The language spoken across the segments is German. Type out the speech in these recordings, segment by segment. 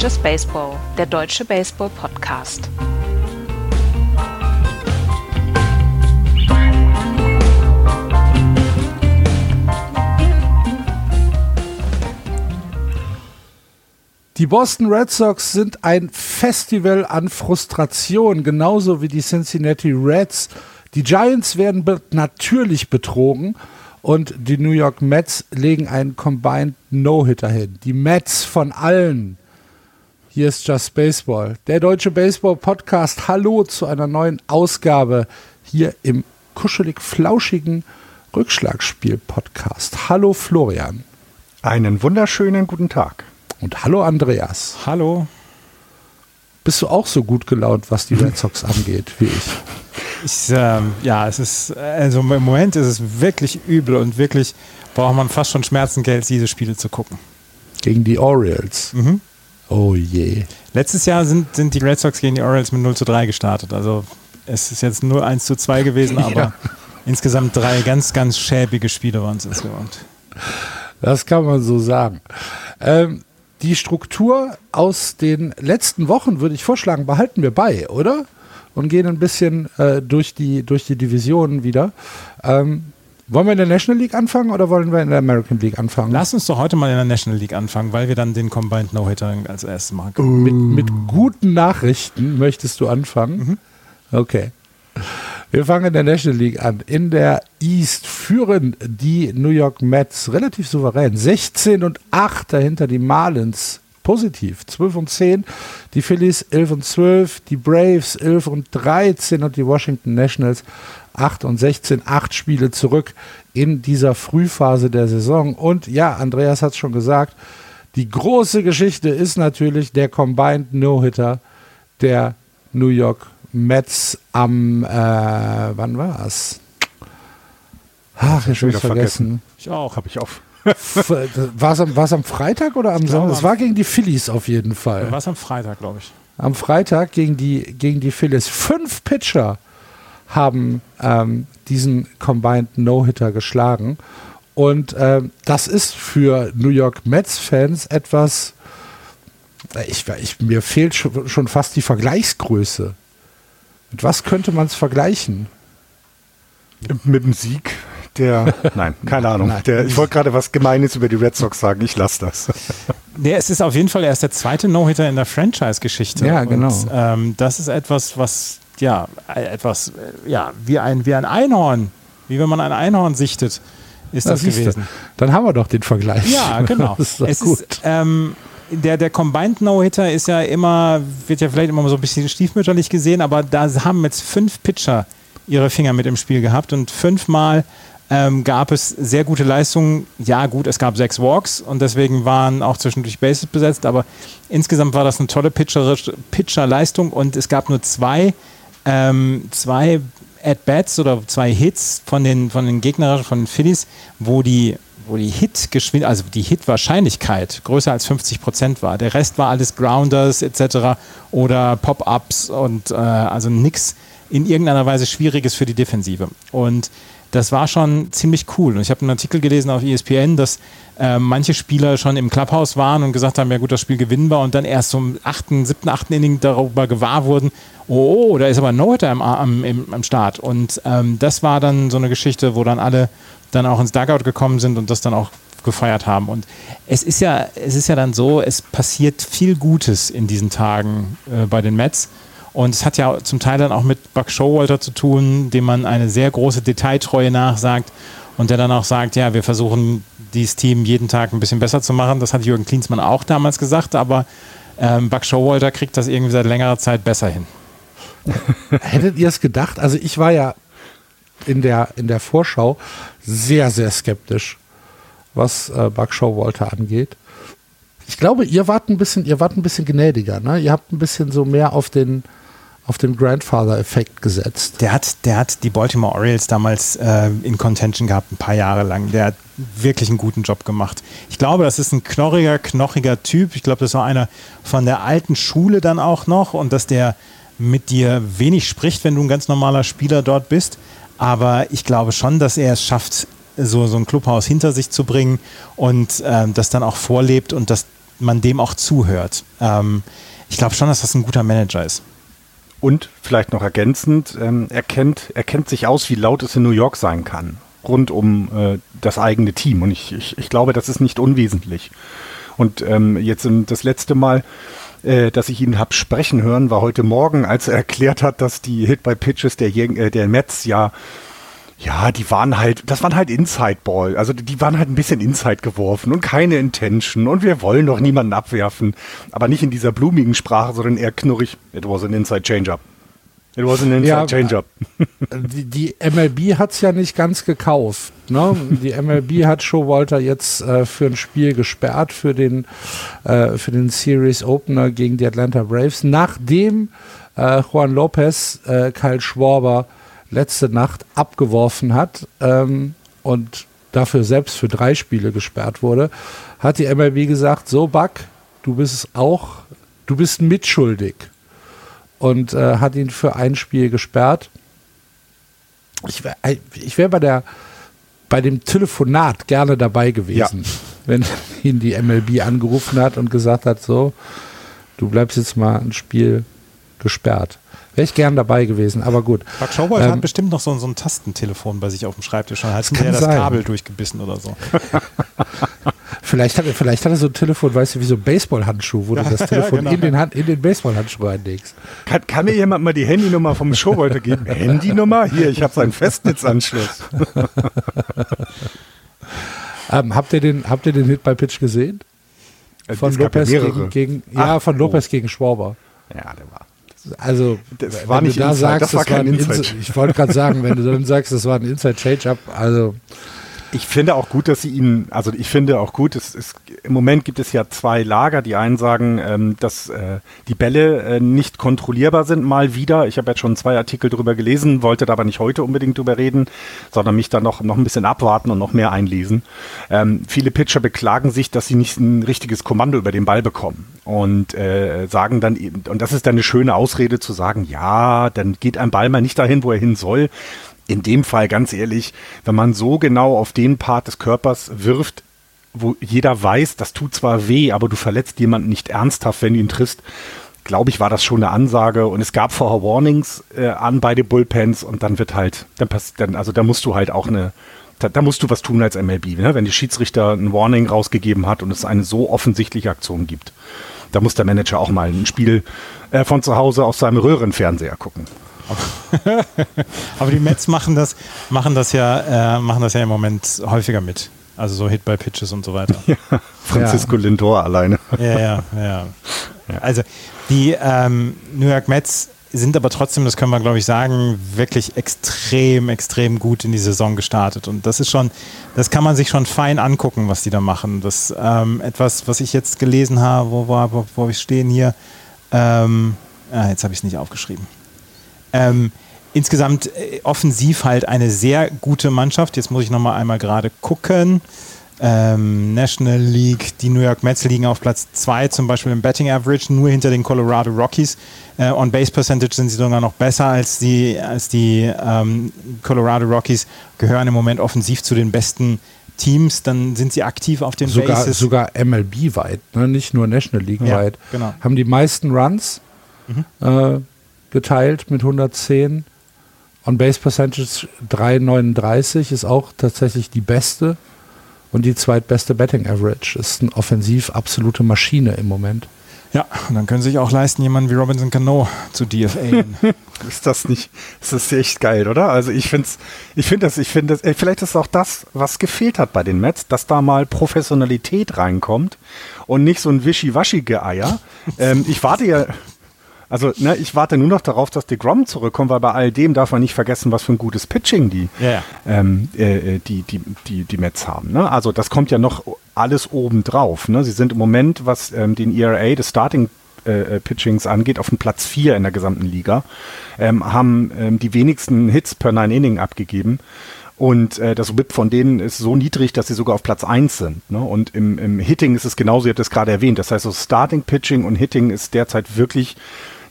Just Baseball, der deutsche Baseball-Podcast. Die Boston Red Sox sind ein Festival an Frustration, genauso wie die Cincinnati Reds. Die Giants werden be natürlich betrogen und die New York Mets legen einen Combined No-Hitter hin. Die Mets von allen. Hier ist Just Baseball, der deutsche Baseball-Podcast. Hallo zu einer neuen Ausgabe hier im kuschelig-flauschigen Rückschlagspiel-Podcast. Hallo Florian. Einen wunderschönen guten Tag. Und hallo Andreas. Hallo. Bist du auch so gut gelaunt, was die Red Sox angeht, wie ich? ich ähm, ja, es ist, also im Moment ist es wirklich übel und wirklich braucht man fast schon Schmerzengeld, diese Spiele zu gucken. Gegen die Orioles. Mhm. Oh je. Letztes Jahr sind, sind die Red Sox gegen die Orioles mit 0 zu 3 gestartet. Also es ist jetzt nur 1 zu 2 gewesen, aber ja. insgesamt drei ganz, ganz schäbige Spiele waren es insgesamt. Das kann man so sagen. Ähm, die Struktur aus den letzten Wochen würde ich vorschlagen, behalten wir bei, oder? Und gehen ein bisschen äh, durch, die, durch die Divisionen wieder. Ähm, wollen wir in der National League anfangen oder wollen wir in der American League anfangen? Lass uns doch heute mal in der National League anfangen, weil wir dann den Combined No-Hitter als erstes machen. Uh. Mit, mit, guten Nachrichten möchtest du anfangen? Mhm. Okay. Wir fangen in der National League an. In der East führen die New York Mets relativ souverän. 16 und 8 dahinter die Marlins. Positiv. 12 und 10. Die Phillies 11 und 12. Die Braves 11 und 13. Und die Washington Nationals 8 und 16. Acht Spiele zurück in dieser Frühphase der Saison. Und ja, Andreas hat es schon gesagt. Die große Geschichte ist natürlich der Combined No-Hitter der New York Mets am, äh, wann war es? Ach, ich habe vergessen. vergessen. Ich auch. Habe ich auf. War es am, am Freitag oder am Sonntag? Es war gegen die Phillies auf jeden Fall. War es am Freitag, glaube ich. Am Freitag gegen die, gegen die Phillies. Fünf Pitcher haben ähm, diesen Combined No-Hitter geschlagen. Und ähm, das ist für New York Mets-Fans etwas, ich, ich, mir fehlt schon fast die Vergleichsgröße. Mit was könnte man es vergleichen? Mit dem Sieg der, nein, keine Ahnung. Nein. Der, ich wollte gerade was Gemeines über die Red Sox sagen, ich lasse das. Nee, es ist auf jeden Fall erst der zweite No-Hitter in der Franchise-Geschichte. Ja, genau. Und, ähm, das ist etwas, was, ja, etwas, ja, wie ein, wie ein Einhorn, wie wenn man ein Einhorn sichtet, ist das, das gewesen. Dann haben wir doch den Vergleich. Ja, genau. das ist es gut. Ist, ähm, der, der Combined No-Hitter ist ja immer, wird ja vielleicht immer so ein bisschen stiefmütterlich gesehen, aber da haben jetzt fünf Pitcher ihre Finger mit im Spiel gehabt und fünfmal ähm, gab es sehr gute Leistungen. Ja, gut, es gab sechs Walks und deswegen waren auch zwischendurch Bases besetzt, aber insgesamt war das eine tolle Pitcher-Leistung und es gab nur zwei, ähm, zwei At-Bats oder zwei Hits von den, von den Gegnerischen, von den Phillies, wo die wo die Hit-Geschwindigkeit, also die Hit-Wahrscheinlichkeit größer als 50 Prozent war. Der Rest war alles Grounders etc. oder Pop-Ups und äh, also nichts in irgendeiner Weise Schwieriges für die Defensive. Und das war schon ziemlich cool. Und ich habe einen Artikel gelesen auf ESPN, dass äh, manche Spieler schon im Clubhouse waren und gesagt haben, ja gut, das Spiel gewinnen wir und dann erst zum achten, siebten, achten Inning darüber gewahr wurden, oh, oh da ist aber ein No-Hitter am, am, am, Start. Und ähm, das war dann so eine Geschichte, wo dann alle dann auch ins Dugout gekommen sind und das dann auch gefeiert haben. Und es ist ja, es ist ja dann so, es passiert viel Gutes in diesen Tagen äh, bei den Mets. Und es hat ja zum Teil dann auch mit Buck Showalter zu tun, dem man eine sehr große Detailtreue nachsagt und der dann auch sagt, ja, wir versuchen dieses Team jeden Tag ein bisschen besser zu machen. Das hat Jürgen Klinsmann auch damals gesagt, aber ähm, Buck Showalter kriegt das irgendwie seit längerer Zeit besser hin. Hättet ihr es gedacht? Also ich war ja in der, in der Vorschau sehr, sehr skeptisch, was äh, Buck Showalter angeht. Ich glaube, ihr wart ein bisschen, ihr wart ein bisschen gnädiger, ne? Ihr habt ein bisschen so mehr auf den, auf den Grandfather-Effekt gesetzt. Der hat, der hat die Baltimore Orioles damals äh, in Contention gehabt, ein paar Jahre lang. Der hat wirklich einen guten Job gemacht. Ich glaube, das ist ein knorriger, knochiger Typ. Ich glaube, das war einer von der alten Schule dann auch noch und dass der mit dir wenig spricht, wenn du ein ganz normaler Spieler dort bist. Aber ich glaube schon, dass er es schafft, so, so ein Clubhaus hinter sich zu bringen und ähm, das dann auch vorlebt und das man dem auch zuhört. Ähm, ich glaube schon, dass das ein guter Manager ist. Und vielleicht noch ergänzend, ähm, er, kennt, er kennt sich aus, wie laut es in New York sein kann, rund um äh, das eigene Team. Und ich, ich, ich glaube, das ist nicht unwesentlich. Und ähm, jetzt das letzte Mal, äh, dass ich ihn habe sprechen hören, war heute Morgen, als er erklärt hat, dass die Hit by Pitches der, äh, der Mets ja ja, die waren halt, das waren halt Inside Ball. Also die waren halt ein bisschen Inside geworfen und keine Intention und wir wollen doch niemanden abwerfen. Aber nicht in dieser blumigen Sprache, sondern eher knurrig. It was an Inside Change-Up. It was an Inside ja, Change-Up. Die, die MLB hat es ja nicht ganz gekauft. Ne? Die MLB hat Showalter jetzt äh, für ein Spiel gesperrt, für den, äh, für den Series Opener gegen die Atlanta Braves, nachdem äh, Juan Lopez äh, Kyle Schwarber letzte Nacht abgeworfen hat ähm, und dafür selbst für drei Spiele gesperrt wurde, hat die MLB gesagt, so Buck, du bist es auch, du bist mitschuldig und äh, hat ihn für ein Spiel gesperrt. Ich wäre äh, ich wär bei der bei dem Telefonat gerne dabei gewesen, ja. wenn ihn die MLB angerufen hat und gesagt hat, so, du bleibst jetzt mal ein Spiel gesperrt. Wäre ich gern dabei gewesen, aber gut. Mark Schaubold ähm, hat bestimmt noch so, so, ein Tastentelefon bei sich auf dem Schreibtisch. Dann hat er das Kabel durchgebissen oder so. vielleicht, hat, vielleicht hat er so ein Telefon, weißt du, wie so ein Baseballhandschuh, wo du das Telefon ja, genau. in den, Hand, in den Baseballhandschuh reinlegst. Kann, kann, mir jemand mal die Handynummer vom Showbold geben? Handynummer? Hier, ich habe seinen Festnetzanschluss. ähm, habt, ihr den, habt ihr den Hit bei Pitch gesehen? Äh, von Lopez gegen, gegen, ja, Ach, von Lopez oh. gegen Schwarber. Ja, der war. Also, das war nicht da Inside, sagst, das war kein Inside. Ich wollte gerade sagen, wenn du dann sagst, das war ein Inside Change-Up, also ich finde auch gut, dass sie ihn, also ich finde auch gut, es, es, im Moment gibt es ja zwei Lager. Die einen sagen, ähm, dass äh, die Bälle äh, nicht kontrollierbar sind, mal wieder. Ich habe jetzt schon zwei Artikel darüber gelesen, wollte da aber nicht heute unbedingt drüber reden, sondern mich da noch, noch ein bisschen abwarten und noch mehr einlesen. Ähm, viele Pitcher beklagen sich, dass sie nicht ein richtiges Kommando über den Ball bekommen und äh, sagen dann und das ist dann eine schöne Ausrede zu sagen, ja, dann geht ein Ball mal nicht dahin, wo er hin soll in dem Fall ganz ehrlich, wenn man so genau auf den Part des Körpers wirft, wo jeder weiß, das tut zwar weh, aber du verletzt jemanden nicht ernsthaft, wenn du ihn triffst, glaube ich, war das schon eine Ansage und es gab vorher Warnings äh, an beide Bullpens und dann wird halt, dann passt, dann, also da musst du halt auch eine, da, da musst du was tun als MLB, ne? wenn die Schiedsrichter ein Warning rausgegeben hat und es eine so offensichtliche Aktion gibt. Da muss der Manager auch mal ein Spiel äh, von zu Hause aus seinem Röhrenfernseher gucken. Aber die Mets machen das, machen das ja, äh, machen das ja im Moment häufiger mit. Also so Hit by Pitches und so weiter. Ja, Francisco ja. Lindor alleine. Ja, ja, ja. Also die ähm, New York Mets sind aber trotzdem, das können wir glaube ich sagen, wirklich extrem, extrem gut in die Saison gestartet. Und das ist schon, das kann man sich schon fein angucken, was die da machen. Das ähm, etwas, was ich jetzt gelesen habe, wo, wo, wo wir stehen hier. Ähm, ah, jetzt habe ich es nicht aufgeschrieben. Ähm, insgesamt äh, offensiv halt eine sehr gute Mannschaft. Jetzt muss ich nochmal einmal gerade gucken. Ähm, National League, die New York Mets liegen auf Platz 2 zum Beispiel im Betting Average, nur hinter den Colorado Rockies. Äh, on Base Percentage sind sie sogar noch besser als die, als die ähm, Colorado Rockies, gehören im Moment offensiv zu den besten Teams, dann sind sie aktiv auf den sogar, Bases. Sogar MLB-weit, ne? nicht nur National League-weit. Ja, genau. Haben die meisten Runs. Mhm. Äh, geteilt mit 110. On Base Percentage 3,39 ist auch tatsächlich die beste und die zweitbeste Betting Average. Ist eine offensiv absolute Maschine im Moment. Ja, und dann können sie sich auch leisten, jemanden wie Robinson Cano zu DFA. ist das nicht, ist das echt geil, oder? Also ich finde ich finde das, ich finde das, vielleicht ist auch das, was gefehlt hat bei den Mets, dass da mal Professionalität reinkommt und nicht so ein Wischiwaschi-Geeier. ähm, ich warte ja, also, ne, ich warte nur noch darauf, dass die Grom zurückkommt, weil bei all dem darf man nicht vergessen, was für ein gutes Pitching die, ja. ähm, äh, äh, die, die, die, die Mets haben. Ne? Also, das kommt ja noch alles oben drauf. Ne? Sie sind im Moment, was ähm, den ERA des Starting äh, äh, Pitchings angeht, auf dem Platz 4 in der gesamten Liga, ähm, haben ähm, die wenigsten Hits per Nine Inning abgegeben. Und äh, das WIP von denen ist so niedrig, dass sie sogar auf Platz 1 sind. Ne? Und im, im Hitting ist es genauso, ihr habt es gerade erwähnt. Das heißt, so Starting Pitching und Hitting ist derzeit wirklich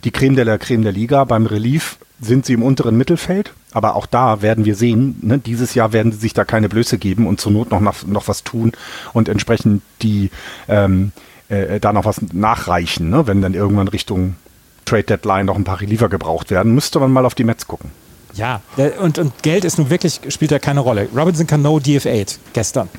die Creme de la Creme der Liga. Beim Relief sind sie im unteren Mittelfeld, aber auch da werden wir sehen, ne, dieses Jahr werden sie sich da keine Blöße geben und zur Not noch, noch, noch was tun und entsprechend die, ähm, äh, da noch was nachreichen, ne? wenn dann irgendwann Richtung Trade Deadline noch ein paar Reliever gebraucht werden, müsste man mal auf die Mets gucken. Ja, und, und Geld ist nun wirklich, spielt da keine Rolle. Robinson Cano DF8 gestern.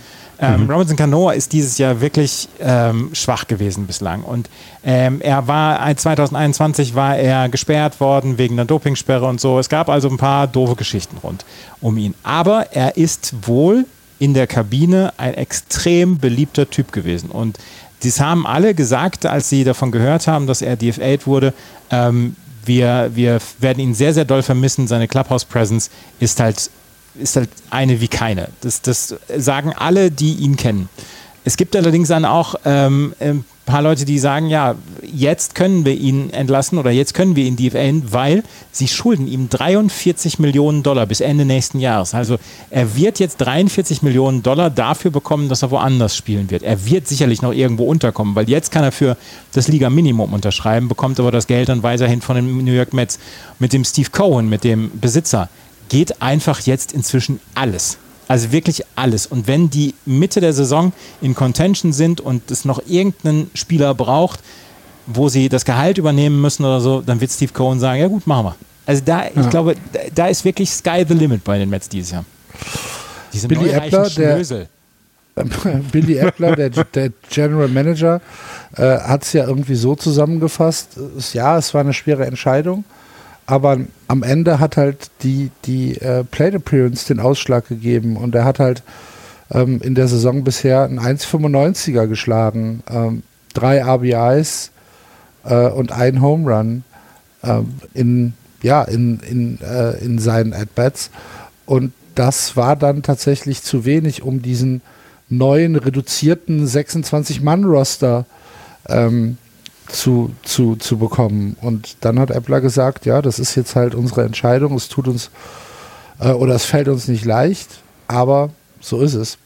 Ähm, mhm. Robinson Cano ist dieses Jahr wirklich ähm, schwach gewesen bislang. Und ähm, er war 2021 war er gesperrt worden wegen einer Dopingsperre und so. Es gab also ein paar doofe Geschichten rund um ihn. Aber er ist wohl in der Kabine ein extrem beliebter Typ gewesen. Und das haben alle gesagt, als sie davon gehört haben, dass er DF8 wurde. Ähm, wir, wir werden ihn sehr, sehr doll vermissen. Seine Clubhouse-Presence ist halt, ist halt eine wie keine. Das, das sagen alle, die ihn kennen. Es gibt allerdings dann auch ähm, ein paar Leute, die sagen, ja, jetzt können wir ihn entlassen oder jetzt können wir ihn DFAen, weil sie schulden ihm 43 Millionen Dollar bis Ende nächsten Jahres. Also er wird jetzt 43 Millionen Dollar dafür bekommen, dass er woanders spielen wird. Er wird sicherlich noch irgendwo unterkommen, weil jetzt kann er für das Liga-Minimum unterschreiben, bekommt aber das Geld dann weiterhin von den New York Mets. Mit dem Steve Cohen, mit dem Besitzer, geht einfach jetzt inzwischen alles. Also wirklich alles. Und wenn die Mitte der Saison in Contention sind und es noch irgendeinen Spieler braucht, wo sie das Gehalt übernehmen müssen oder so, dann wird Steve Cohen sagen, ja gut, machen wir. Also da, ja. ich glaube, da ist wirklich Sky the Limit bei den Mets dieses Jahr. Diese Billy Eppler, der, Billy Eppler, der, der General Manager, äh, hat es ja irgendwie so zusammengefasst, ja, es war eine schwere Entscheidung, aber am Ende hat halt die, die äh, Plate Appearance den Ausschlag gegeben und er hat halt ähm, in der Saison bisher einen 1,95er geschlagen, ähm, drei RBIs äh, und ein Home Run ähm, in, ja, in, in, äh, in seinen At-Bats. Und das war dann tatsächlich zu wenig, um diesen neuen reduzierten 26-Mann-Roster ähm, zu, zu, zu bekommen. Und dann hat Appler gesagt, ja, das ist jetzt halt unsere Entscheidung, es tut uns äh, oder es fällt uns nicht leicht, aber so ist es.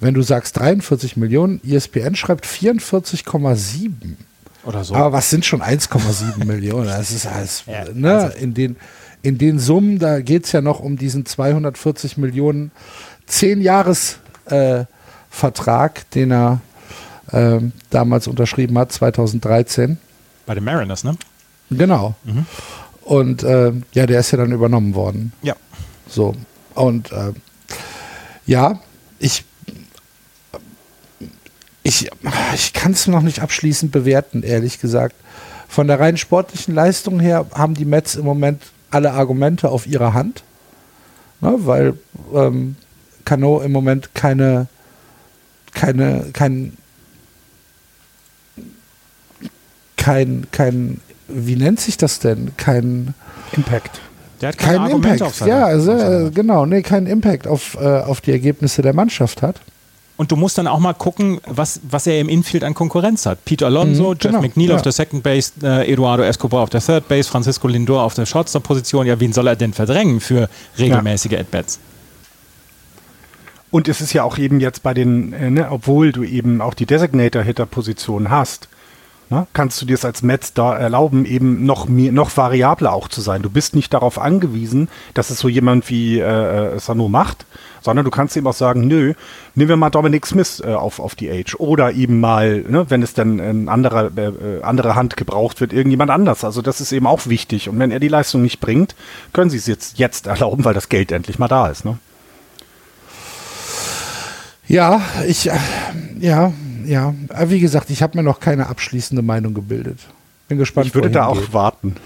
Wenn du sagst 43 Millionen, ESPN schreibt 44,7. Oder so. Aber was sind schon 1,7 Millionen? Das ist alles, ja, ne, also in den, in den Summen, da geht es ja noch um diesen 240 Millionen 10 Jahres äh, Vertrag, den er ähm, damals unterschrieben hat, 2013. Bei den Mariners, ne? Genau. Mhm. Und äh, ja, der ist ja dann übernommen worden. Ja. So. Und äh, ja, ich, ich, ich kann es noch nicht abschließend bewerten, ehrlich gesagt. Von der rein sportlichen Leistung her haben die Mets im Moment alle Argumente auf ihrer Hand, ne, weil ähm, Cano im Moment keine, keine, kein kein, kein, wie nennt sich das denn? Kein Impact. Der hat kein Impact. Auf seine, ja, also, äh, genau, nee, kein Impact auf, äh, auf die Ergebnisse der Mannschaft hat. Und du musst dann auch mal gucken, was, was er im Infield an Konkurrenz hat. Peter Alonso, mhm, Jeff genau, McNeil ja. auf der Second Base, äh, Eduardo Escobar auf der Third Base, Francisco Lindor auf der Shortstop-Position. Ja, wen soll er denn verdrängen für regelmäßige ja. At-Bats? Und es ist ja auch eben jetzt bei den, äh, ne, obwohl du eben auch die Designator-Hitter-Position hast, ne, kannst du dir es als Metz da erlauben, eben noch, noch variabler auch zu sein. Du bist nicht darauf angewiesen, dass es so jemand wie äh, äh, Sano macht, sondern du kannst eben auch sagen, nö, nehmen wir mal Dominic Smith äh, auf, auf die Age. Oder eben mal, ne, wenn es dann eine andere, äh, andere Hand gebraucht wird, irgendjemand anders. Also das ist eben auch wichtig. Und wenn er die Leistung nicht bringt, können sie es jetzt, jetzt erlauben, weil das Geld endlich mal da ist. Ne? Ja, ich, äh, ja, ja, wie gesagt, ich habe mir noch keine abschließende Meinung gebildet. Bin gespannt. Ich würde da auch geht. warten.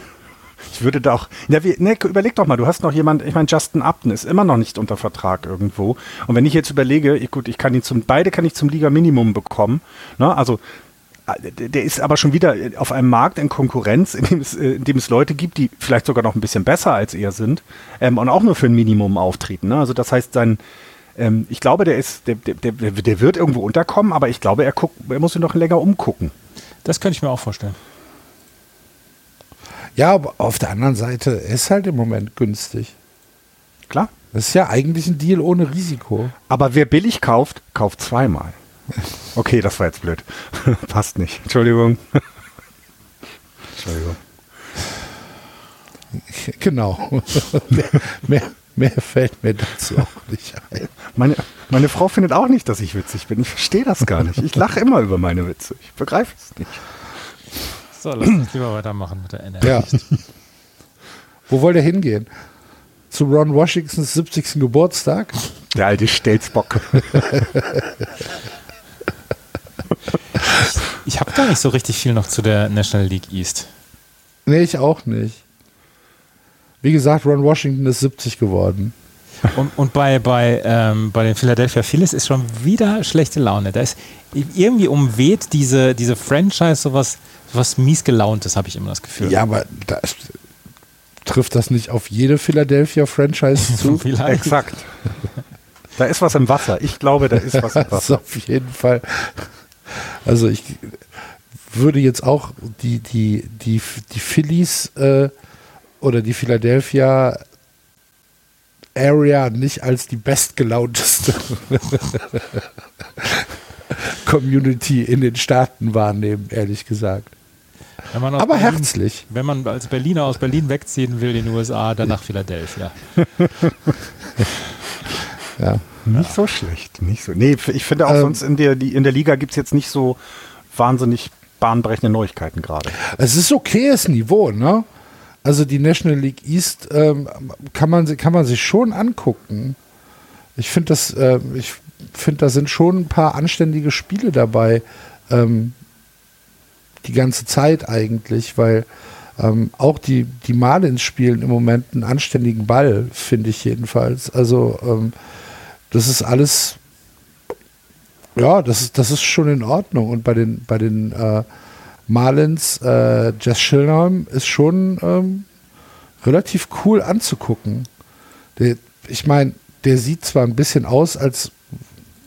Ich würde da auch. Ja, wie, ne, überleg doch mal, du hast noch jemand, ich meine, Justin Upton ist immer noch nicht unter Vertrag irgendwo. Und wenn ich jetzt überlege, ich, gut, ich kann ihn zum, beide kann ich zum Liga-Minimum bekommen. Ne? Also äh, der ist aber schon wieder auf einem Markt in Konkurrenz, in dem es, äh, in dem es Leute gibt, die vielleicht sogar noch ein bisschen besser als er sind ähm, und auch nur für ein Minimum auftreten. Ne? Also das heißt, sein, ähm, ich glaube, der ist, der, der, der, der wird irgendwo unterkommen, aber ich glaube, er guckt, er muss sich noch länger umgucken. Das könnte ich mir auch vorstellen. Ja, aber auf der anderen Seite ist halt im Moment günstig. Klar. Das ist ja eigentlich ein Deal ohne Risiko. Aber wer billig kauft, kauft zweimal. Okay, das war jetzt blöd. Passt nicht. Entschuldigung. Entschuldigung. Genau. mehr, mehr, Mehr fällt mir dazu auch nicht ein. Meine, Meine Frau findet auch nicht, dass ich witzig bin. Ich verstehe das gar nicht. Ich lache immer über meine Witze. Ich begreife es nicht. So, lass uns lieber weitermachen mit der NL. Ja. Wo wollt ihr hingehen? Zu Ron Washingtons 70. Geburtstag? Der alte Stelzbock. Ich habe gar nicht so richtig viel noch zu der National League East. Nee, ich auch nicht. Wie gesagt, Ron Washington ist 70 geworden. Und, und bei, bei, ähm, bei den Philadelphia Phillies ist schon wieder schlechte Laune. Da ist irgendwie umweht diese, diese Franchise sowas, sowas mies gelauntes, habe ich immer das Gefühl. Ja, aber da ist, trifft das nicht auf jede Philadelphia Franchise zu? Vielleicht. Exakt. Da ist was im Wasser. Ich glaube, da ist was im Das ist Wasser. auf jeden Fall. Also ich würde jetzt auch die, die, die, die Phillies äh, oder die Philadelphia Area nicht als die bestgelaunteste Community in den Staaten wahrnehmen, ehrlich gesagt. Wenn man aus Aber Berlin, herzlich. Wenn man als Berliner aus Berlin wegziehen will in den USA, dann nach Philadelphia. Ja. Nicht so schlecht. Nicht so. Nee, ich finde auch Ähm. sonst in der, in der Liga gibt es jetzt nicht so wahnsinnig bahnbrechende Neuigkeiten gerade. Es ist okayes Niveau, ne? Also die National League East ähm, kann, man, kann man sich schon angucken. Ich finde das, äh, ich finde, da sind schon ein paar anständige Spiele dabei. Ähm, die ganze Zeit eigentlich, weil ähm, auch die, die Marlins spielen im Moment einen anständigen Ball, finde ich jedenfalls. Also ähm, das ist alles, ja, das ist, das ist schon in Ordnung. Und bei den, bei den äh, Marlins, äh, Jess Schilnheim ist schon ähm, relativ cool anzugucken. Der, ich meine, der sieht zwar ein bisschen aus, als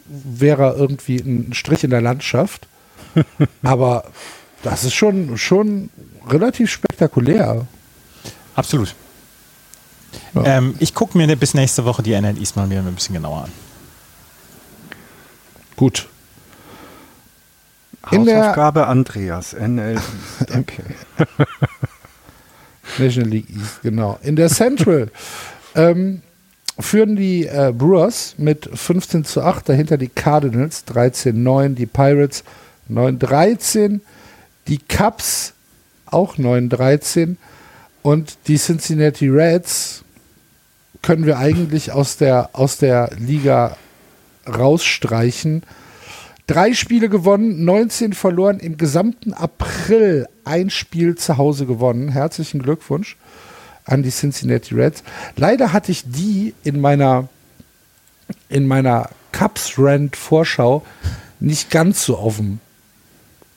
wäre er irgendwie ein Strich in der Landschaft, aber das ist schon, schon relativ spektakulär. Absolut. Ja. Ähm, ich gucke mir bis nächste Woche die NL East mal wieder ein bisschen genauer an. Gut. In der- Hausaufgabe Andreas, NL. Okay. National League East, genau. In der Central ähm, führen die äh, Brewers mit 15 zu 8, dahinter die Cardinals 13-9, die Pirates 9-13, die Cubs auch 9-13 und die Cincinnati Reds können wir eigentlich aus der, aus der Liga rausstreichen. Drei Spiele gewonnen, 19 verloren, im gesamten April ein Spiel zu Hause gewonnen. Herzlichen Glückwunsch an die Cincinnati Reds. Leider hatte ich die in meiner, in meiner Cups-Rand-Vorschau nicht ganz so auf dem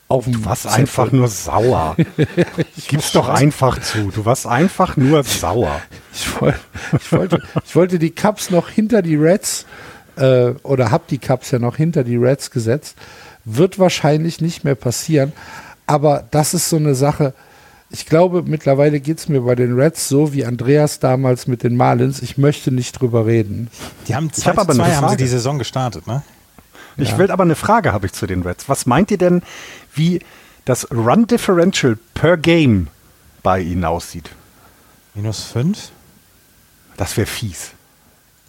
auf Du warst einfach nur sauer. Gib's doch einfach zu. Du warst einfach nur sauer. Ich, woll, ich, wollte, ich wollte die Cups noch hinter die Reds äh, oder habe die Cups ja noch hinter die Reds gesetzt. Wird wahrscheinlich nicht mehr passieren. Aber das ist so eine Sache. Ich glaube, mittlerweile geht es mir bei den Reds so wie Andreas damals mit den Marlins. Ich möchte nicht drüber reden. Die haben 2 hab aber 2 haben sie die Saison gestartet, ne? Ich Ja. will aber eine Frage habe ich zu den Reds. Was meint ihr denn, wie das Run Differential per Game bei ihnen aussieht? Minus 5? Das wäre fies.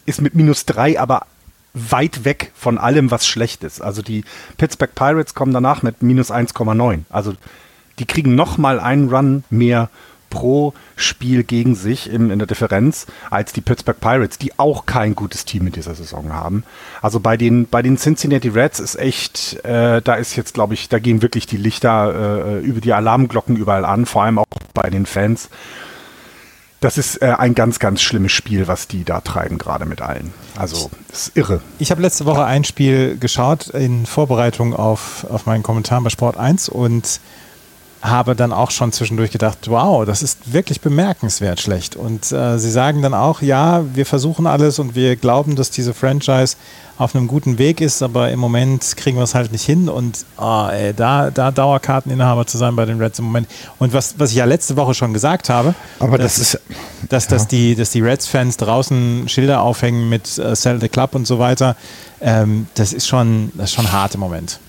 Ist mit minus drei aber weit weg von allem, was schlecht ist. Also die Pittsburgh Pirates kommen danach mit minus 1,9. Also die kriegen noch mal einen Run mehr pro Spiel gegen sich im, in der Differenz als die Pittsburgh Pirates, die auch kein gutes Team in dieser Saison haben. Also bei den, bei den Cincinnati Reds ist echt, äh, da ist jetzt, glaube ich, da gehen wirklich die Lichter äh, über die Alarmglocken überall an, vor allem auch bei den Fans. Das ist äh, ein ganz, ganz schlimmes Spiel, was die da treiben, gerade mit allen. Also, ist irre. Ich habe letzte Woche ein Spiel geschaut in Vorbereitung auf, auf meinen Kommentar bei Sport 1 und habe dann auch schon zwischendurch gedacht, wow, das ist wirklich bemerkenswert schlecht. Und äh, sie sagen dann auch, ja, wir versuchen alles und wir glauben, dass diese Franchise auf einem guten Weg ist, aber im Moment kriegen wir es halt nicht hin. Und ah, ey, da, da Dauerkarteninhaber zu sein bei den Reds im Moment. Und was, was ich ja letzte Woche schon gesagt habe, Aber dass- das ist dass, dass die, dass die Reds-Fans draußen Schilder aufhängen mit äh, Sell the Club und so weiter, ähm, das, ist schon, das ist schon hart im Moment.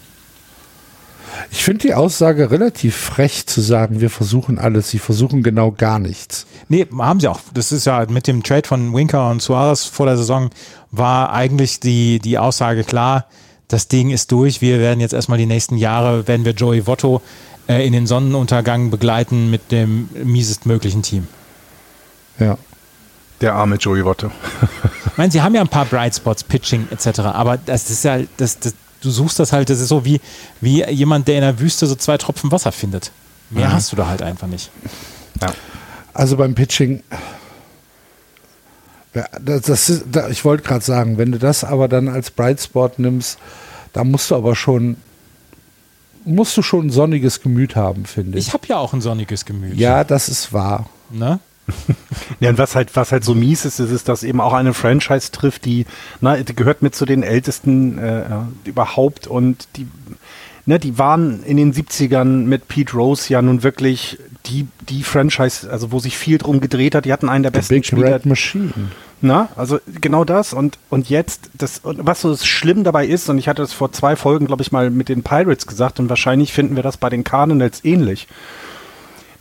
Ich finde die Aussage relativ frech zu sagen, wir versuchen alles, sie versuchen genau gar nichts. Nee, haben sie auch. Das ist ja mit dem Trade von Winker und Suarez vor der Saison war eigentlich die, die Aussage klar, das Ding ist durch, wir werden jetzt erstmal die nächsten Jahre, werden wir Joey Votto äh, in den Sonnenuntergang begleiten mit dem miesestmöglichen Team. Ja. Der arme Joey Votto. ich meine, sie haben ja ein paar Bright Spots, Pitching etc., aber das ist ja, das, das, du suchst das halt, das ist so wie, wie jemand, der in der Wüste so zwei Tropfen Wasser findet. Mehr mhm. hast du da halt einfach nicht. Ja. Also beim Pitching, das, das ist, ich wollte gerade sagen, wenn du das aber dann als Bright Spot nimmst, da musst du aber schon musst du schon ein sonniges Gemüt haben, finde ich. Ich habe ja auch ein sonniges Gemüt. Ja, das ist wahr. Ne? ja, und was halt, was halt so mies ist, ist, dass eben auch eine Franchise trifft, die, na, die gehört mit zu den ältesten äh, überhaupt und die, ne, die waren in den 70ern mit Pete Rose ja nun wirklich die, die Franchise, also wo sich viel drum gedreht hat, die hatten einen der The besten Big Spieler. Red Machine. Na, also genau das und, und jetzt, das, was so schlimm dabei ist, und ich hatte das vor zwei Folgen, glaube ich, mal mit den Pirates gesagt, und wahrscheinlich finden wir das bei den Cardinals ähnlich.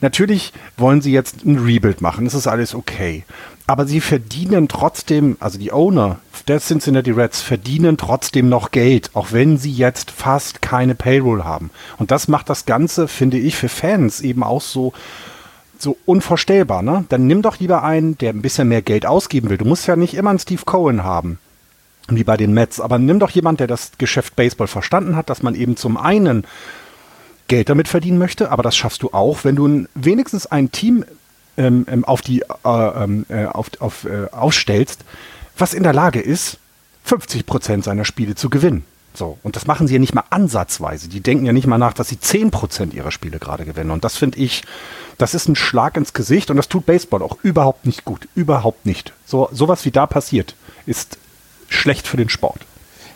Natürlich wollen sie jetzt ein Rebuild machen, das ist alles okay. Aber sie verdienen trotzdem, also die Owner der Cincinnati Reds verdienen trotzdem noch Geld, auch wenn sie jetzt fast keine Payroll haben. Und das macht das Ganze, finde ich, für Fans eben auch so, so unvorstellbar. Ne? Dann nimm doch lieber einen, der ein bisschen mehr Geld ausgeben will. Du musst ja nicht immer einen Steve Cohen haben wie bei den Mets. Aber nimm doch jemand, der das Geschäft Baseball verstanden hat, dass man eben zum einen Geld damit verdienen möchte, aber das schaffst du auch, wenn du wenigstens ein Team ähm, ähm, auf die äh, ähm, äh, auf, auf, äh, aufstellst, was in der Lage ist, 50 Prozent seiner Spiele zu gewinnen. So, und das machen sie ja nicht mal ansatzweise. Die denken ja nicht mal nach, dass sie 10 Prozent ihrer Spiele gerade gewinnen. Und das finde ich, das ist ein Schlag ins Gesicht und das tut Baseball auch überhaupt nicht gut. Überhaupt nicht. So, sowas wie da passiert, ist schlecht für den Sport.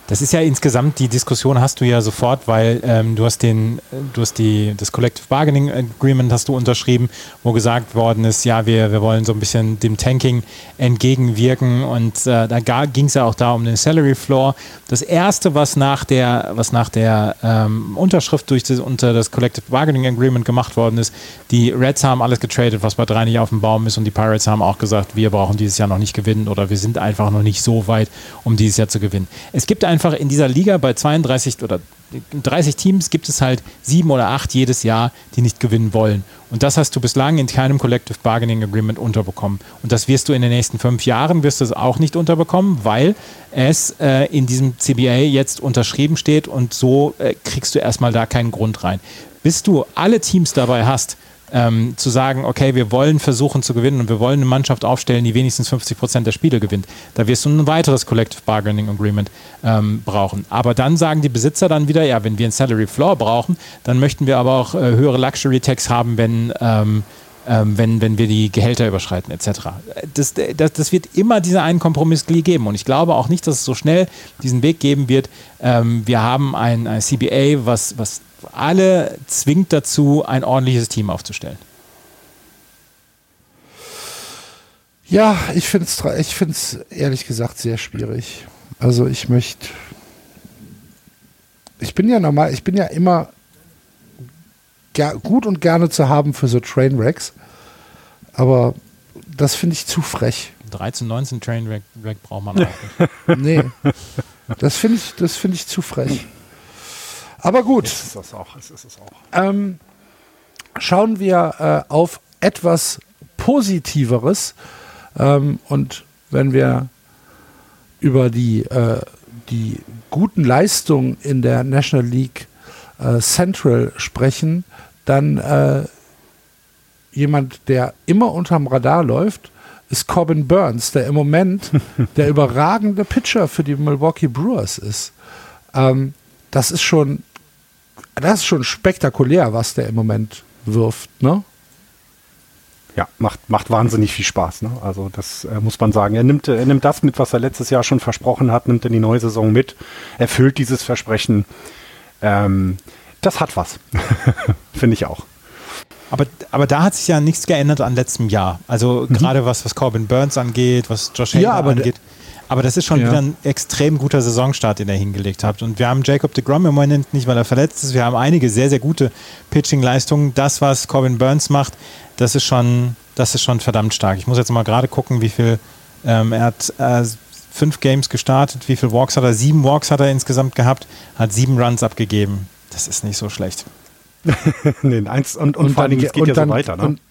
Das ist ja insgesamt die Diskussion hast du ja sofort, weil ähm, du hast den, du hast die, das Collective Bargaining Agreement hast du unterschrieben, wo gesagt worden ist, ja, wir, wir wollen so ein bisschen dem Tanking entgegenwirken und äh, da ging es ja auch da um den Salary Floor. Das erste, was nach der, was nach der ähm, Unterschrift durch das, unter das Collective Bargaining Agreement gemacht worden ist, die Reds haben alles getradet, was bei drei nicht auf dem Baum ist und die Pirates haben auch gesagt, wir brauchen dieses Jahr noch nicht gewinnen oder wir sind einfach noch nicht so weit, um dieses Jahr zu gewinnen. Es gibt ein einfach in dieser Liga bei 32 oder 30 Teams gibt es halt sieben oder acht jedes Jahr, die nicht gewinnen wollen. Und das hast du bislang in keinem Collective Bargaining Agreement unterbekommen. Und das wirst du in den nächsten fünf Jahren wirst du es auch nicht unterbekommen, weil es äh, in diesem CBA jetzt unterschrieben steht und so äh, kriegst du erstmal da keinen Grund rein. Bis du alle Teams dabei hast, ähm, zu sagen, okay, wir wollen versuchen zu gewinnen und wir wollen eine Mannschaft aufstellen, die wenigstens 50 Prozent der Spiele gewinnt. Da wirst du ein weiteres Collective Bargaining Agreement ähm, brauchen. Aber dann sagen die Besitzer dann wieder, ja, wenn wir ein Salary Floor brauchen, dann möchten wir aber auch äh, höhere Luxury Tax haben, wenn ähm, ähm, wenn, wenn wir die Gehälter überschreiten etc. Das, das, das wird immer diesen einen Kompromiss geben und ich glaube auch nicht, dass es so schnell diesen Weg geben wird. Ähm, wir haben ein, ein CBA, was, was alle zwingt dazu, ein ordentliches Team aufzustellen. Ja, ich finde es ich find's ehrlich gesagt sehr schwierig. Also ich möchte. Ich bin ja normal, ich bin ja immer gut und gerne zu haben für so Trainwrecks. Aber das finde ich zu frech. 13, 19 Trainwreck braucht man auch nicht. nee. Das finde ich, find ich zu frech. Aber gut. Es ist es auch. Es ist es auch. Ähm, schauen wir äh, auf etwas Positiveres. Ähm, und wenn wir über die, äh, die guten Leistungen in der National League äh, Central sprechen, dann äh, jemand, der immer unterm Radar läuft, ist Corbin Burns, der im Moment der überragende Pitcher für die Milwaukee Brewers ist. Ähm, das ist schon das ist schon spektakulär, was der im Moment wirft, ne? Ja, macht, macht wahnsinnig viel Spaß. Ne? Also das äh, muss man sagen. Er nimmt, er nimmt das mit, was er letztes Jahr schon versprochen hat, nimmt in die neue Saison mit, erfüllt dieses Versprechen. Ähm, das hat was, finde ich auch. Aber, aber da hat sich ja nichts geändert an letztem Jahr. Also mhm. gerade was, was Corbin Burns angeht, was Josh Hader ja, angeht. Aber das ist schon Ja. wieder ein extrem guter Saisonstart, den er hingelegt hat. Und wir haben Jacob de Grom im Moment nicht, weil er verletzt ist. Wir haben einige sehr, sehr gute Pitching-Leistungen. Das, was Corbin Burns macht, das ist schon, das ist schon verdammt stark. Ich muss jetzt mal gerade gucken, wie viel ähm, er hat. Äh, fünf Games gestartet. Wie viele Walks hat er? Sieben Walks hat er insgesamt gehabt. Hat sieben Runs abgegeben. Das ist nicht so schlecht. nee, eins, und, und, vor allen Dingen, es geht und ja dann, so weiter. Ne? Und,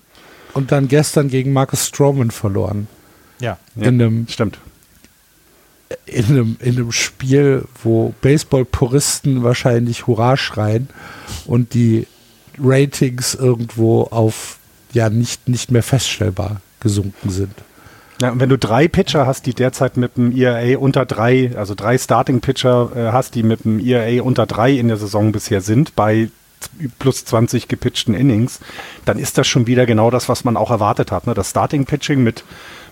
und dann gestern gegen Marcus Stroman verloren. Ja. ja, in einem- stimmt. In einem, in einem Spiel, wo Baseball-Puristen wahrscheinlich Hurra schreien und die Ratings irgendwo auf ja nicht, nicht mehr feststellbar gesunken sind. Ja, und wenn du drei Pitcher hast, die derzeit mit dem ERA unter drei, also drei Starting-Pitcher äh, hast, die mit dem ERA unter drei in der Saison bisher sind, bei plus 20 gepitchten Innings, dann ist das schon wieder genau das, was man auch erwartet hat. Ne? Das Starting-Pitching mit,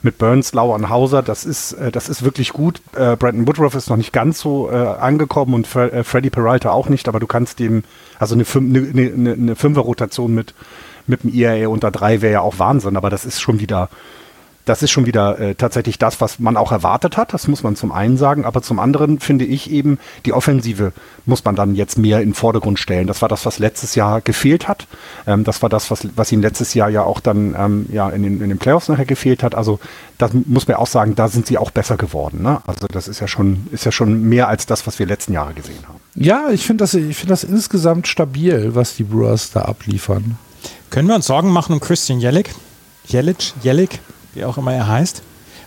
mit Burns, Lau und Hauser, das ist, äh, das ist wirklich gut. Äh, Brandon Woodruff ist noch nicht ganz so äh, angekommen und Fre äh, Freddy Peralta auch nicht, aber du kannst dem, also eine, Fün eine, eine, eine Fünfer-Rotation mit, mit dem ERA unter drei wäre ja auch Wahnsinn, aber das ist schon wieder das ist schon wieder äh, tatsächlich das, was man auch erwartet hat. Das muss man zum einen sagen. Aber zum anderen finde ich eben, die Offensive muss man dann jetzt mehr in den Vordergrund stellen. Das war das, was letztes Jahr gefehlt hat. Ähm, das war das, was, was ihm letztes Jahr ja auch dann ähm, ja, in, den, in den Playoffs nachher gefehlt hat. Also das muss man auch sagen, da sind sie auch besser geworden. Ne? Also das ist ja schon, ist ja schon mehr als das, was wir letzten Jahre gesehen haben. Ja, ich finde das, ich finde das insgesamt stabil, was die Brewers da abliefern. Können wir uns Sorgen machen um Christian Jelic? Jelic? Jelic? Wie auch immer er heißt.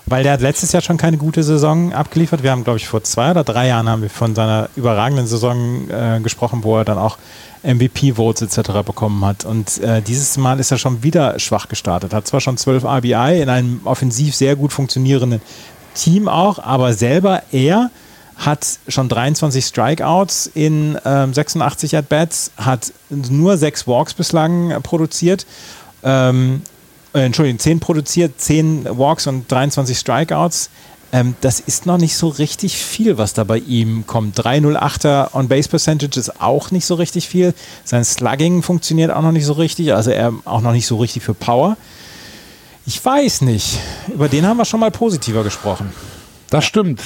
Weil der hat letztes Jahr schon keine gute Saison abgeliefert. Wir haben, glaube ich, vor zwei oder drei Jahren haben wir von seiner überragenden Saison äh, gesprochen, wo er dann auch MVP-Votes etc. bekommen hat. Und äh, dieses Mal ist er schon wieder schwach gestartet. Hat zwar schon 12 RBI in einem offensiv sehr gut funktionierenden Team auch, aber selber er hat schon 23 Strikeouts in ähm, 86 At-Bats, hat nur sechs Walks bislang äh, produziert. Ähm, äh, Entschuldigung, 10 produziert, 10 Walks und 23 Strikeouts. Ähm, das ist noch nicht so richtig viel, was da bei ihm kommt. 308er On-Base-Percentage ist auch nicht so richtig viel. Sein Slugging funktioniert auch noch nicht so richtig, also er auch noch nicht so richtig für Power. Ich weiß nicht. Über den haben wir schon mal positiver gesprochen. Das stimmt.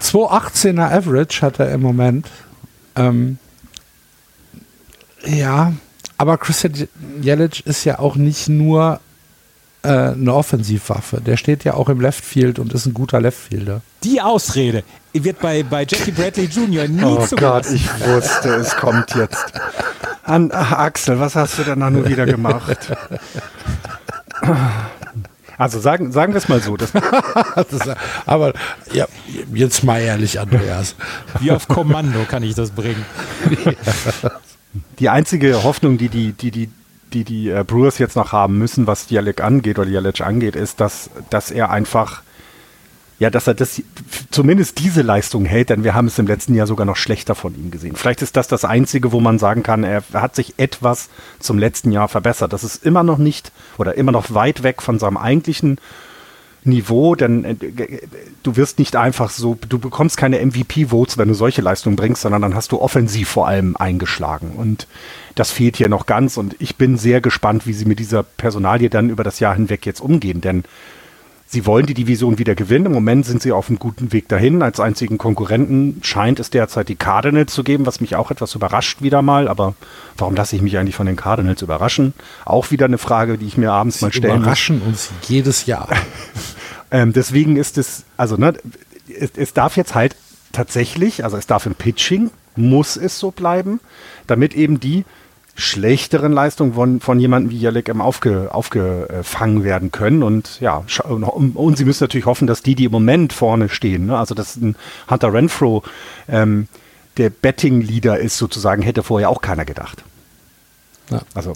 218er Average hat er im Moment. Ähm, ja, aber Christian Jelic ist ja auch nicht nur äh, eine Offensivwaffe. Der steht ja auch im Left Field und ist ein guter Leftfielder. Die Ausrede wird bei, bei Jackie Bradley Jr. nie Oh Gott, zugelassen. ich wusste, es kommt jetzt. An, ach, Axel, was hast du denn da nur wieder gemacht? Also sagen, sagen wir es mal so, das, Das ist- aber ja, jetzt mal ehrlich, Andreas. Wie auf Kommando kann ich das bringen. die einzige Hoffnung, die die, die, die, die, die äh, Brewers jetzt noch haben müssen, was Jelic angeht oder Jelic angeht, ist, dass, dass er einfach, ja, dass er das, zumindest diese Leistung hält, denn wir haben es im letzten Jahr sogar noch schlechter von ihm gesehen. Vielleicht ist das das Einzige, wo man sagen kann, er hat sich etwas zum letzten Jahr verbessert. Das ist immer noch nicht oder immer noch weit weg von seinem eigentlichen Niveau, denn äh, du wirst nicht einfach so, du bekommst keine MVP-Votes, wenn du solche Leistungen bringst, sondern dann hast du offensiv vor allem eingeschlagen. Und das fehlt hier noch ganz. Und ich bin sehr gespannt, wie sie mit dieser Personalie dann über das Jahr hinweg jetzt umgehen, denn sie wollen die Division wieder gewinnen. Im Moment sind sie auf einem guten Weg dahin. Als einzigen Konkurrenten scheint es derzeit die Cardinals zu geben, was mich auch etwas überrascht wieder mal. Aber warum lasse ich mich eigentlich von den Cardinals überraschen? Auch wieder eine Frage, die ich mir abends mal Sie stellen muss. überraschen uns jedes Jahr. Ähm, deswegen ist es, also ne, es, es darf jetzt halt tatsächlich, also es darf im Pitching, muss es so bleiben, damit eben die schlechteren Leistungen von, von jemandem wie Jelek ähm, aufge, aufgefangen werden können. Und ja, und, und sie müssen natürlich hoffen, dass die, die im Moment vorne stehen, ne, also dass ein Hunter Renfro ähm, der Betting-Leader ist sozusagen, hätte vorher auch keiner gedacht. Ja. Also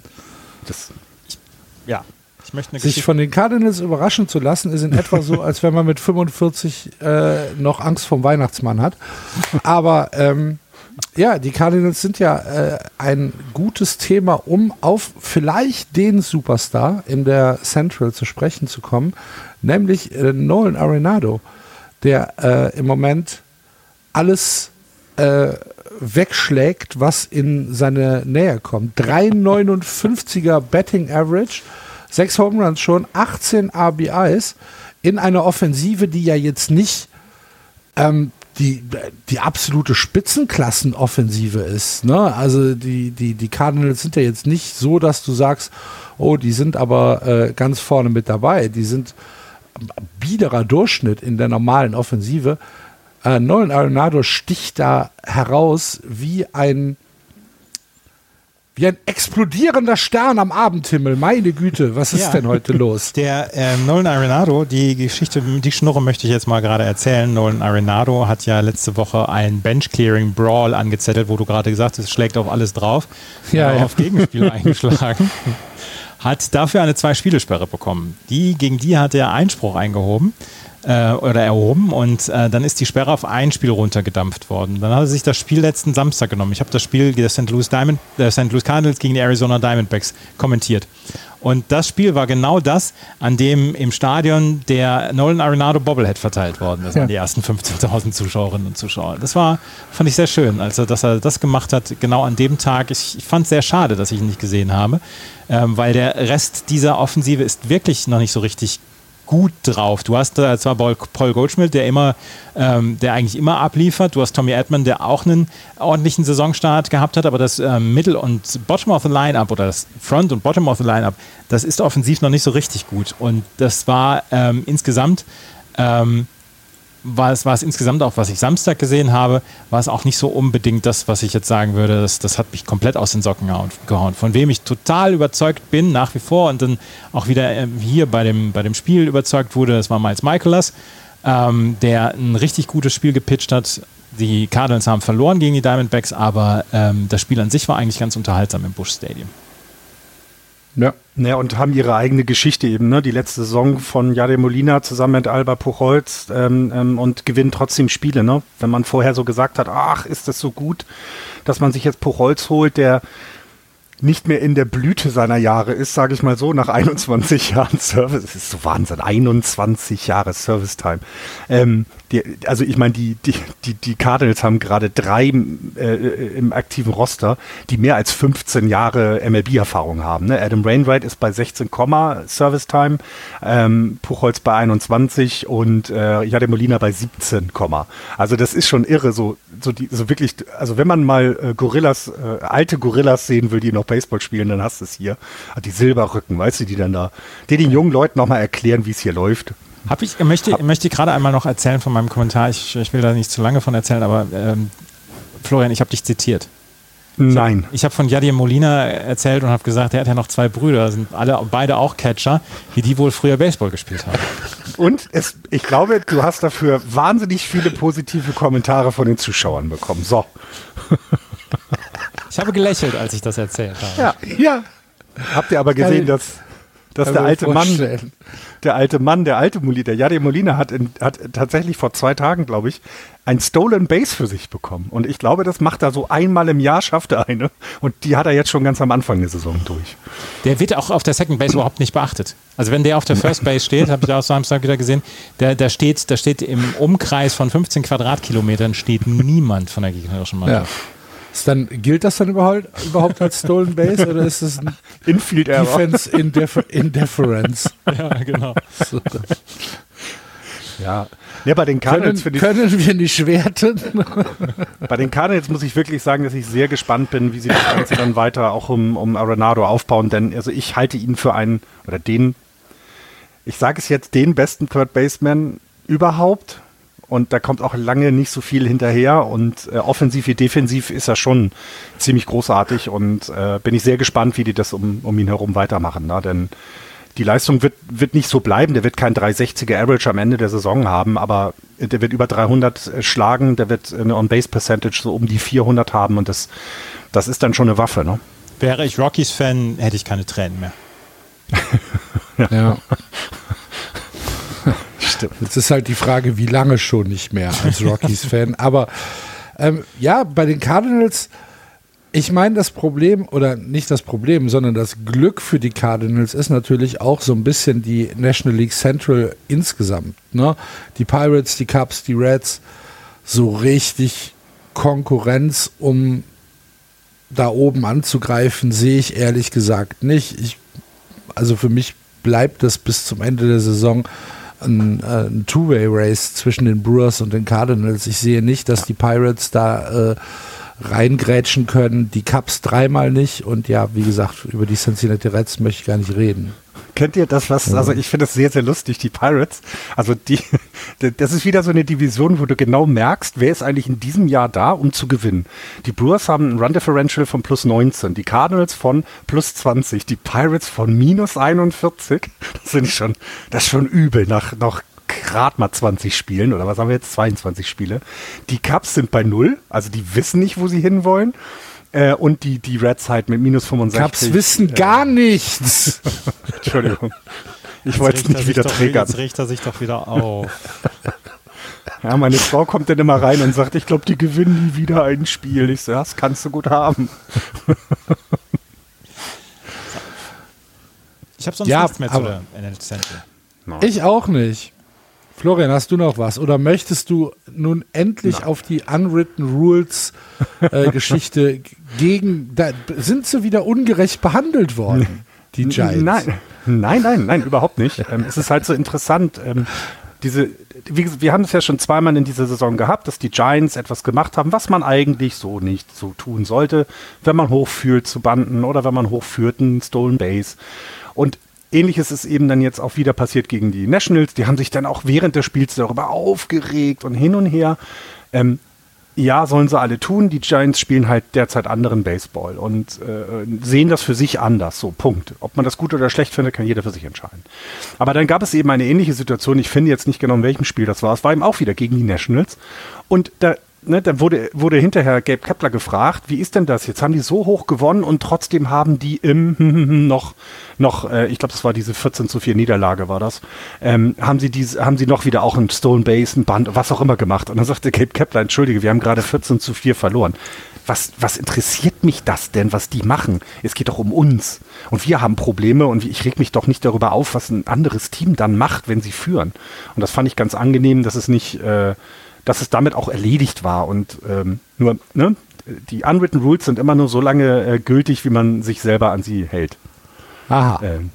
das Ja. Ich möchte eine Sich Geschichte. von den Cardinals überraschen zu lassen, ist in etwa so, als wenn man mit 45 äh, noch Angst vom Weihnachtsmann hat. Aber ähm, ja, die Cardinals sind ja äh, ein gutes Thema, um auf vielleicht den Superstar in der Central zu sprechen zu kommen, nämlich äh, Nolan Arenado, der äh, im Moment alles äh, wegschlägt, was in seine Nähe kommt. 3,59er Betting Average, 6 Home Runs schon, 18 RBIs in einer Offensive, die ja jetzt nicht ähm, die, die absolute Spitzenklassenoffensive ist. Ne? Also die, die, die Cardinals sind ja jetzt nicht so, dass du sagst, oh, die sind aber äh, ganz vorne mit dabei. Die sind biederer Durchschnitt in der normalen Offensive. Äh, Nolan Arenado sticht da heraus wie ein wie ein explodierender Stern am Abendhimmel. Meine Güte, was ist ja. denn heute los? Der äh, Nolan Arenado, die Geschichte, die Schnurre möchte ich jetzt mal gerade erzählen. Nolan Arenado hat ja letzte Woche ein Bench-Clearing-Brawl angezettelt, wo du gerade gesagt hast, schlägt auf alles drauf. Ja, ja. auf Gegenspieler eingeschlagen. Hat dafür eine Zwei-Spiele-Sperre bekommen. Die, gegen die hat er Einspruch eingehoben äh, oder erhoben und äh, dann ist die Sperre auf ein Spiel runtergedampft worden. Dann hat er sich das Spiel letzten Samstag genommen. Ich habe das Spiel der St. Louis, Diamond, der St. Louis Cardinals gegen die Arizona Diamondbacks kommentiert. Und das Spiel war genau das, an dem im Stadion der Nolan Arenado Bobblehead verteilt worden ist ja. an die ersten 15.000 Zuschauerinnen und Zuschauer. Das war, fand ich sehr schön, also dass er das gemacht hat, genau an dem Tag. Ich, ich fand es sehr schade, dass ich ihn nicht gesehen habe, ähm, weil der Rest dieser Offensive ist wirklich noch nicht so richtig gut drauf. Du hast äh, zwar Paul Goldschmidt, der immer, ähm, der eigentlich immer abliefert. Du hast Tommy Edmond, der auch einen ordentlichen Saisonstart gehabt hat, aber das äh, Middle und Bottom of the Lineup oder das Front und Bottom of the Lineup, das ist offensiv noch nicht so richtig gut. Und das war ähm, insgesamt ähm, war es, war es insgesamt auch, was ich Samstag gesehen habe, war es auch nicht so unbedingt das, was ich jetzt sagen würde. Das, das hat mich komplett aus den Socken gehauen. Von wem ich total überzeugt bin, nach wie vor und dann auch wieder ähm, hier bei dem, bei dem Spiel überzeugt wurde, das war Miles Michaelas, ähm, der ein richtig gutes Spiel gepitcht hat. Die Cardinals haben verloren gegen die Diamondbacks, aber ähm, das Spiel an sich war eigentlich ganz unterhaltsam im Bush Stadium. Ja. Naja, und haben ihre eigene Geschichte eben, ne? Die letzte Saison von Jade Molina zusammen mit Alba Puchholz ähm, ähm, und gewinnen trotzdem Spiele, ne? Wenn man vorher so gesagt hat, ach, ist das so gut, dass man sich jetzt Puchholz holt, der nicht mehr in der Blüte seiner Jahre ist, sage ich mal so, nach 21 Jahren Service. Es ist so Wahnsinn, 21 Jahre Service Time. Ähm, die, also ich meine, die, die, die, die Cardinals haben gerade drei äh, im aktiven Roster, die mehr als 15 Jahre MLB-Erfahrung haben. Ne? Adam Rainwright ist bei 16, Service Time, ähm, Puchholz bei 21 und äh, Jade Molina bei 17, also das ist schon irre, so, so, die, so wirklich, also wenn man mal äh, Gorillas, äh, alte Gorillas sehen will, die noch Baseball spielen, dann hast du es hier. Die Silberrücken, weißt du, die dann da, die den jungen Leuten nochmal erklären, wie es hier läuft. Hab ich möchte, Hab möchte gerade einmal noch erzählen von meinem Kommentar. Ich, ich will da nicht zu lange von erzählen, aber ähm, Florian, ich habe dich zitiert. Nein. Ich habe hab von Jadir Molina erzählt und habe gesagt, er hat ja noch zwei Brüder, sind alle beide auch Catcher, wie die wohl früher Baseball gespielt haben. Und es, ich glaube, du hast dafür wahnsinnig viele positive Kommentare von den Zuschauern bekommen. So. Ich habe gelächelt, als ich das erzählt habe. Ja, ja. Habt ihr aber gesehen, dass, dass der alte Mann, der alte Mann, der alte Molina, der Jade Molina hat, in, hat tatsächlich vor zwei Tagen, glaube ich, ein Stolen Base für sich bekommen. Und ich glaube, das macht er so einmal im Jahr, schafft er eine. Und die hat er jetzt schon ganz am Anfang der Saison durch. Der wird auch auf der Second Base überhaupt nicht beachtet. Also wenn der auf der First Base steht, habe ich da auch Samstag wieder gesehen, der, der, steht, der steht im Umkreis von 15 Quadratkilometern steht niemand von der gegnerischen Mannschaft. Ja. Ist dann, gilt das dann überhaupt, überhaupt als Stolen Base oder ist es ein Infield Defense Indif Indifference? Ja, genau. So. Ja. ja, bei den Cardinals können, können wir nicht werten. bei den Cardinals muss ich wirklich sagen, dass ich sehr gespannt bin, wie sie das Ganze dann weiter auch um, um Arenado aufbauen, denn also ich halte ihn für einen, oder den, ich sage es jetzt, den besten Third Baseman überhaupt und da kommt auch lange nicht so viel hinterher und äh, offensiv wie defensiv ist er schon ziemlich großartig und äh, bin ich sehr gespannt, wie die das um, um ihn herum weitermachen, ne? denn die Leistung wird, wird nicht so bleiben, der wird kein 360er Average am Ende der Saison haben, aber der wird über 300 äh, schlagen, der wird eine On-Base-Percentage so um die 400 haben und das, das ist dann schon eine Waffe. Ne? Wäre ich Rockies-Fan, hätte ich keine Tränen mehr. ja. ja. Stimmt. Jetzt ist halt die Frage, wie lange schon nicht mehr als Rockies-Fan. Aber ähm, ja, bei den Cardinals, ich meine, das Problem, oder nicht das Problem, sondern das Glück für die Cardinals ist natürlich auch so ein bisschen die National League Central insgesamt. Ne? Die Pirates, die Cubs, die Reds, so richtig Konkurrenz, um da oben anzugreifen, sehe ich ehrlich gesagt nicht. Ich, also für mich bleibt das bis zum Ende der Saison ein, äh, ein Two-Way-Race zwischen den Brewers und den Cardinals. Ich sehe nicht, dass die Pirates da äh, reingrätschen können. Die Cups dreimal nicht. Und ja, wie gesagt, über die Cincinnati Reds möchte ich gar nicht reden. Kennt ihr das, was, also ich finde das sehr, sehr lustig, die Pirates. Also die, das ist wieder so eine Division, wo du genau merkst, wer ist eigentlich in diesem Jahr da, um zu gewinnen. Die Brewers haben ein Run Differential von plus 19, die Cardinals von plus 20, die Pirates von minus 41. Das finde ich schon, das ist schon übel nach, noch gerade mal 20 Spielen oder was haben wir jetzt? 22 Spiele. Die Cubs sind bei null, also die wissen nicht, wo sie hinwollen. Äh, und die, die Reds halt mit minus 65. Cubs wissen gar nichts. Entschuldigung. Ich wollte es nicht wieder triggern. Jetzt riecht er sich doch wieder auf. Ja, meine Frau kommt dann immer rein und sagt, ich glaube, die gewinnen nie wieder ein Spiel. Ich so, ja, das kannst du gut haben. Ich habe sonst Ja, nichts mehr zu der NL Central. Ich auch nicht. Florian, hast du noch was? Oder möchtest du nun endlich auf die Unwritten Rules äh, Geschichte gegen, da sind sie wieder ungerecht behandelt worden, die Giants? Nein, nein, nein, nein, überhaupt nicht. Ähm, es ist halt so interessant. Ähm, diese, wie, wir haben es ja schon zweimal in dieser Saison gehabt, dass die Giants etwas gemacht haben, was man eigentlich so nicht so tun sollte, wenn man hochführt zu Banden oder wenn man hochführt einen Stolen Base. Und ähnliches ist eben dann jetzt auch wieder passiert gegen die Nationals. Die haben sich dann auch während des Spiels darüber aufgeregt und hin und her. Ähm, ja, sollen sie alle tun. Die Giants spielen halt derzeit anderen Baseball und äh, sehen das für sich anders. So, Punkt. Ob man das gut oder schlecht findet, kann jeder für sich entscheiden. Aber dann gab es eben eine ähnliche Situation. Ich finde jetzt nicht genau, in welchem Spiel das war. Es war eben auch wieder gegen die Nationals. Und da, ne, da wurde, wurde hinterher Gabe Kepler gefragt, wie ist denn das? Jetzt haben die so hoch gewonnen und trotzdem haben die im noch, noch äh, ich glaube, das war diese 14 zu 4 Niederlage, war das, ähm, haben, sie diese, haben sie noch wieder auch ein Stone Base, ein Band, was auch immer gemacht. Und dann sagte Gabe Kepler, entschuldige, wir haben gerade 14 zu 4 verloren. Was, was interessiert mich das denn, was die machen? Es geht doch um uns. Und wir haben Probleme und ich reg mich doch nicht darüber auf, was ein anderes Team dann macht, wenn sie führen. Und das fand ich ganz angenehm, dass es nicht, äh, dass es damit auch erledigt war. Und ähm, nur, ne, die unwritten Rules sind immer nur so lange äh, gültig, wie man sich selber an sie hält. Aha. Ähm,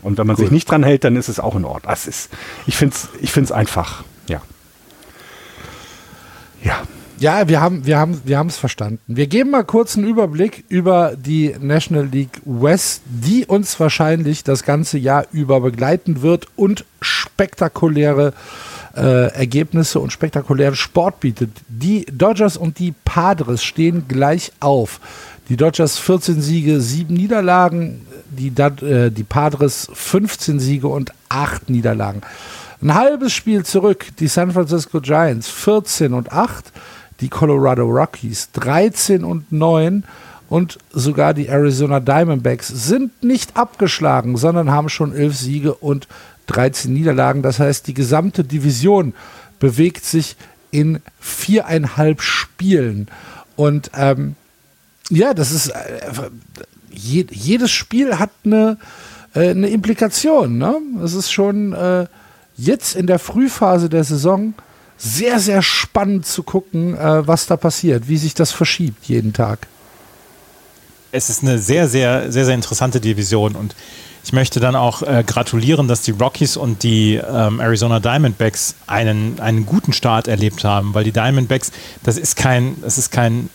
und wenn man sich nicht dran hält, dann ist es auch in Ordnung. Das ist, ich finde es ich find's einfach, ja. Ja. Ja, wir haben wir haben wir haben es verstanden. Wir geben mal kurz einen Überblick über die National League West, die uns wahrscheinlich das ganze Jahr über begleiten wird und spektakuläre äh, Ergebnisse und spektakulären Sport bietet. Die Dodgers und die Padres stehen gleich auf. Die Dodgers 14 Siege, 7 Niederlagen, die, äh, die Padres 15 Siege und 8 Niederlagen. Ein halbes Spiel zurück, die San Francisco Giants 14 und 8, die Colorado Rockies 13 und 9 und sogar die Arizona Diamondbacks sind nicht abgeschlagen, sondern haben schon 11 Siege und 13 Niederlagen. Das heißt, die gesamte Division bewegt sich in viereinhalb Spielen. Und ähm, ja, das ist äh, je, jedes Spiel hat eine, äh, eine Implikation. Ne? Es ist schon äh, jetzt in der Frühphase der Saison sehr, sehr spannend zu gucken, äh, was da passiert, wie sich das verschiebt jeden Tag. es ist eine sehr, sehr, sehr, sehr interessante Division und ich möchte dann auch äh, gratulieren, dass die Rockies und die ähm, Arizona Diamondbacks einen, einen guten Start erlebt haben, weil die Diamondbacks, das ist kein, das ist kein,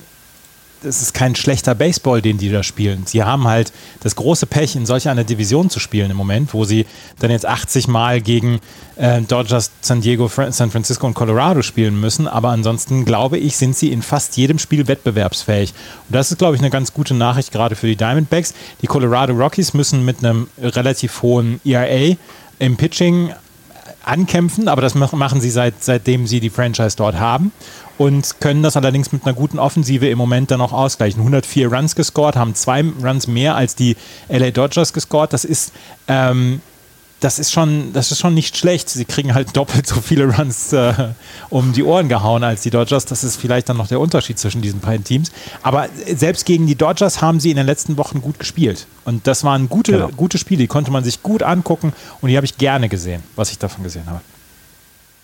das ist kein schlechter Baseball, den die da spielen. Sie haben halt das große Pech, in solch einer Division zu spielen im Moment, wo sie dann jetzt 80 Mal gegen äh, Dodgers, San Diego, San Francisco und Colorado spielen müssen. Aber ansonsten glaube ich, sind sie in fast jedem Spiel wettbewerbsfähig. Und das ist, glaube ich, eine ganz gute Nachricht gerade für die Diamondbacks. Die Colorado Rockies müssen mit einem relativ hohen ERA im Pitching ankämpfen, aber das mach- machen sie seit, seitdem sie die Franchise dort haben und können das allerdings mit einer guten Offensive im Moment dann auch ausgleichen. 104 Runs gescored, haben zwei Runs mehr als die LA Dodgers gescored. Das ist, ähm, das ist schon, das ist schon nicht schlecht. Sie kriegen halt doppelt so viele Runs äh, um die Ohren gehauen als die Dodgers. Das ist vielleicht dann noch der Unterschied zwischen diesen beiden Teams. Aber selbst gegen die Dodgers haben sie in den letzten Wochen gut gespielt. Und das waren gute, Genau. gute Spiele, die konnte man sich gut angucken und die habe ich gerne gesehen, was ich davon gesehen habe.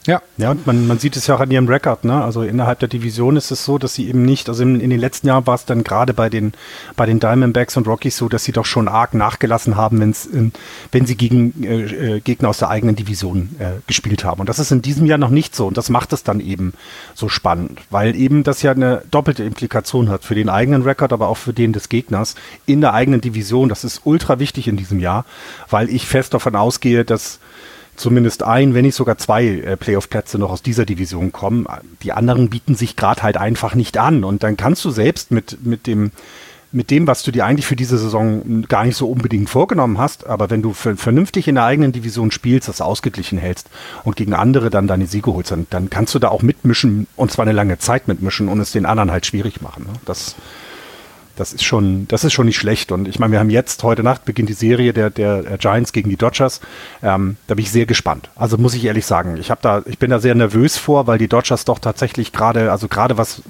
Ja. Ja, und man, man sieht es ja auch an ihrem Rekord, ne? Also innerhalb der Division ist es so, dass sie eben nicht, also in, in den letzten Jahren war es dann gerade bei den, bei den Diamondbacks und Rockies so, dass sie doch schon arg nachgelassen haben, wenn's in, wenn sie gegen äh, äh, Gegner aus der eigenen Division äh, gespielt haben. Und das ist in diesem Jahr noch nicht so. Und das macht es dann eben so spannend, weil eben das ja eine doppelte Implikation hat für den eigenen Rekord, aber auch für den des Gegners in der eigenen Division. Das ist ultra wichtig in diesem Jahr, weil ich fest davon ausgehe, dass zumindest ein, wenn nicht sogar zwei äh, Playoff-Plätze noch aus dieser Division kommen. Die anderen bieten sich gerade halt einfach nicht an. Und dann kannst du selbst mit, mit dem mit dem, was du dir eigentlich für diese Saison gar nicht so unbedingt vorgenommen hast, aber wenn du vernünftig in der eigenen Division spielst, das ausgeglichen hältst und gegen andere dann deine Siege holst, dann, dann kannst du da auch mitmischen und zwar eine lange Zeit mitmischen und es den anderen halt schwierig machen. Ne? Das, das ist schon, das ist schon nicht schlecht. Und ich meine, wir haben jetzt, heute Nacht beginnt die Serie der, der Giants gegen die Dodgers. Ähm, da bin ich sehr gespannt. Also muss ich ehrlich sagen, ich habe da, ich bin da sehr nervös vor, weil die Dodgers doch tatsächlich gerade, also gerade was,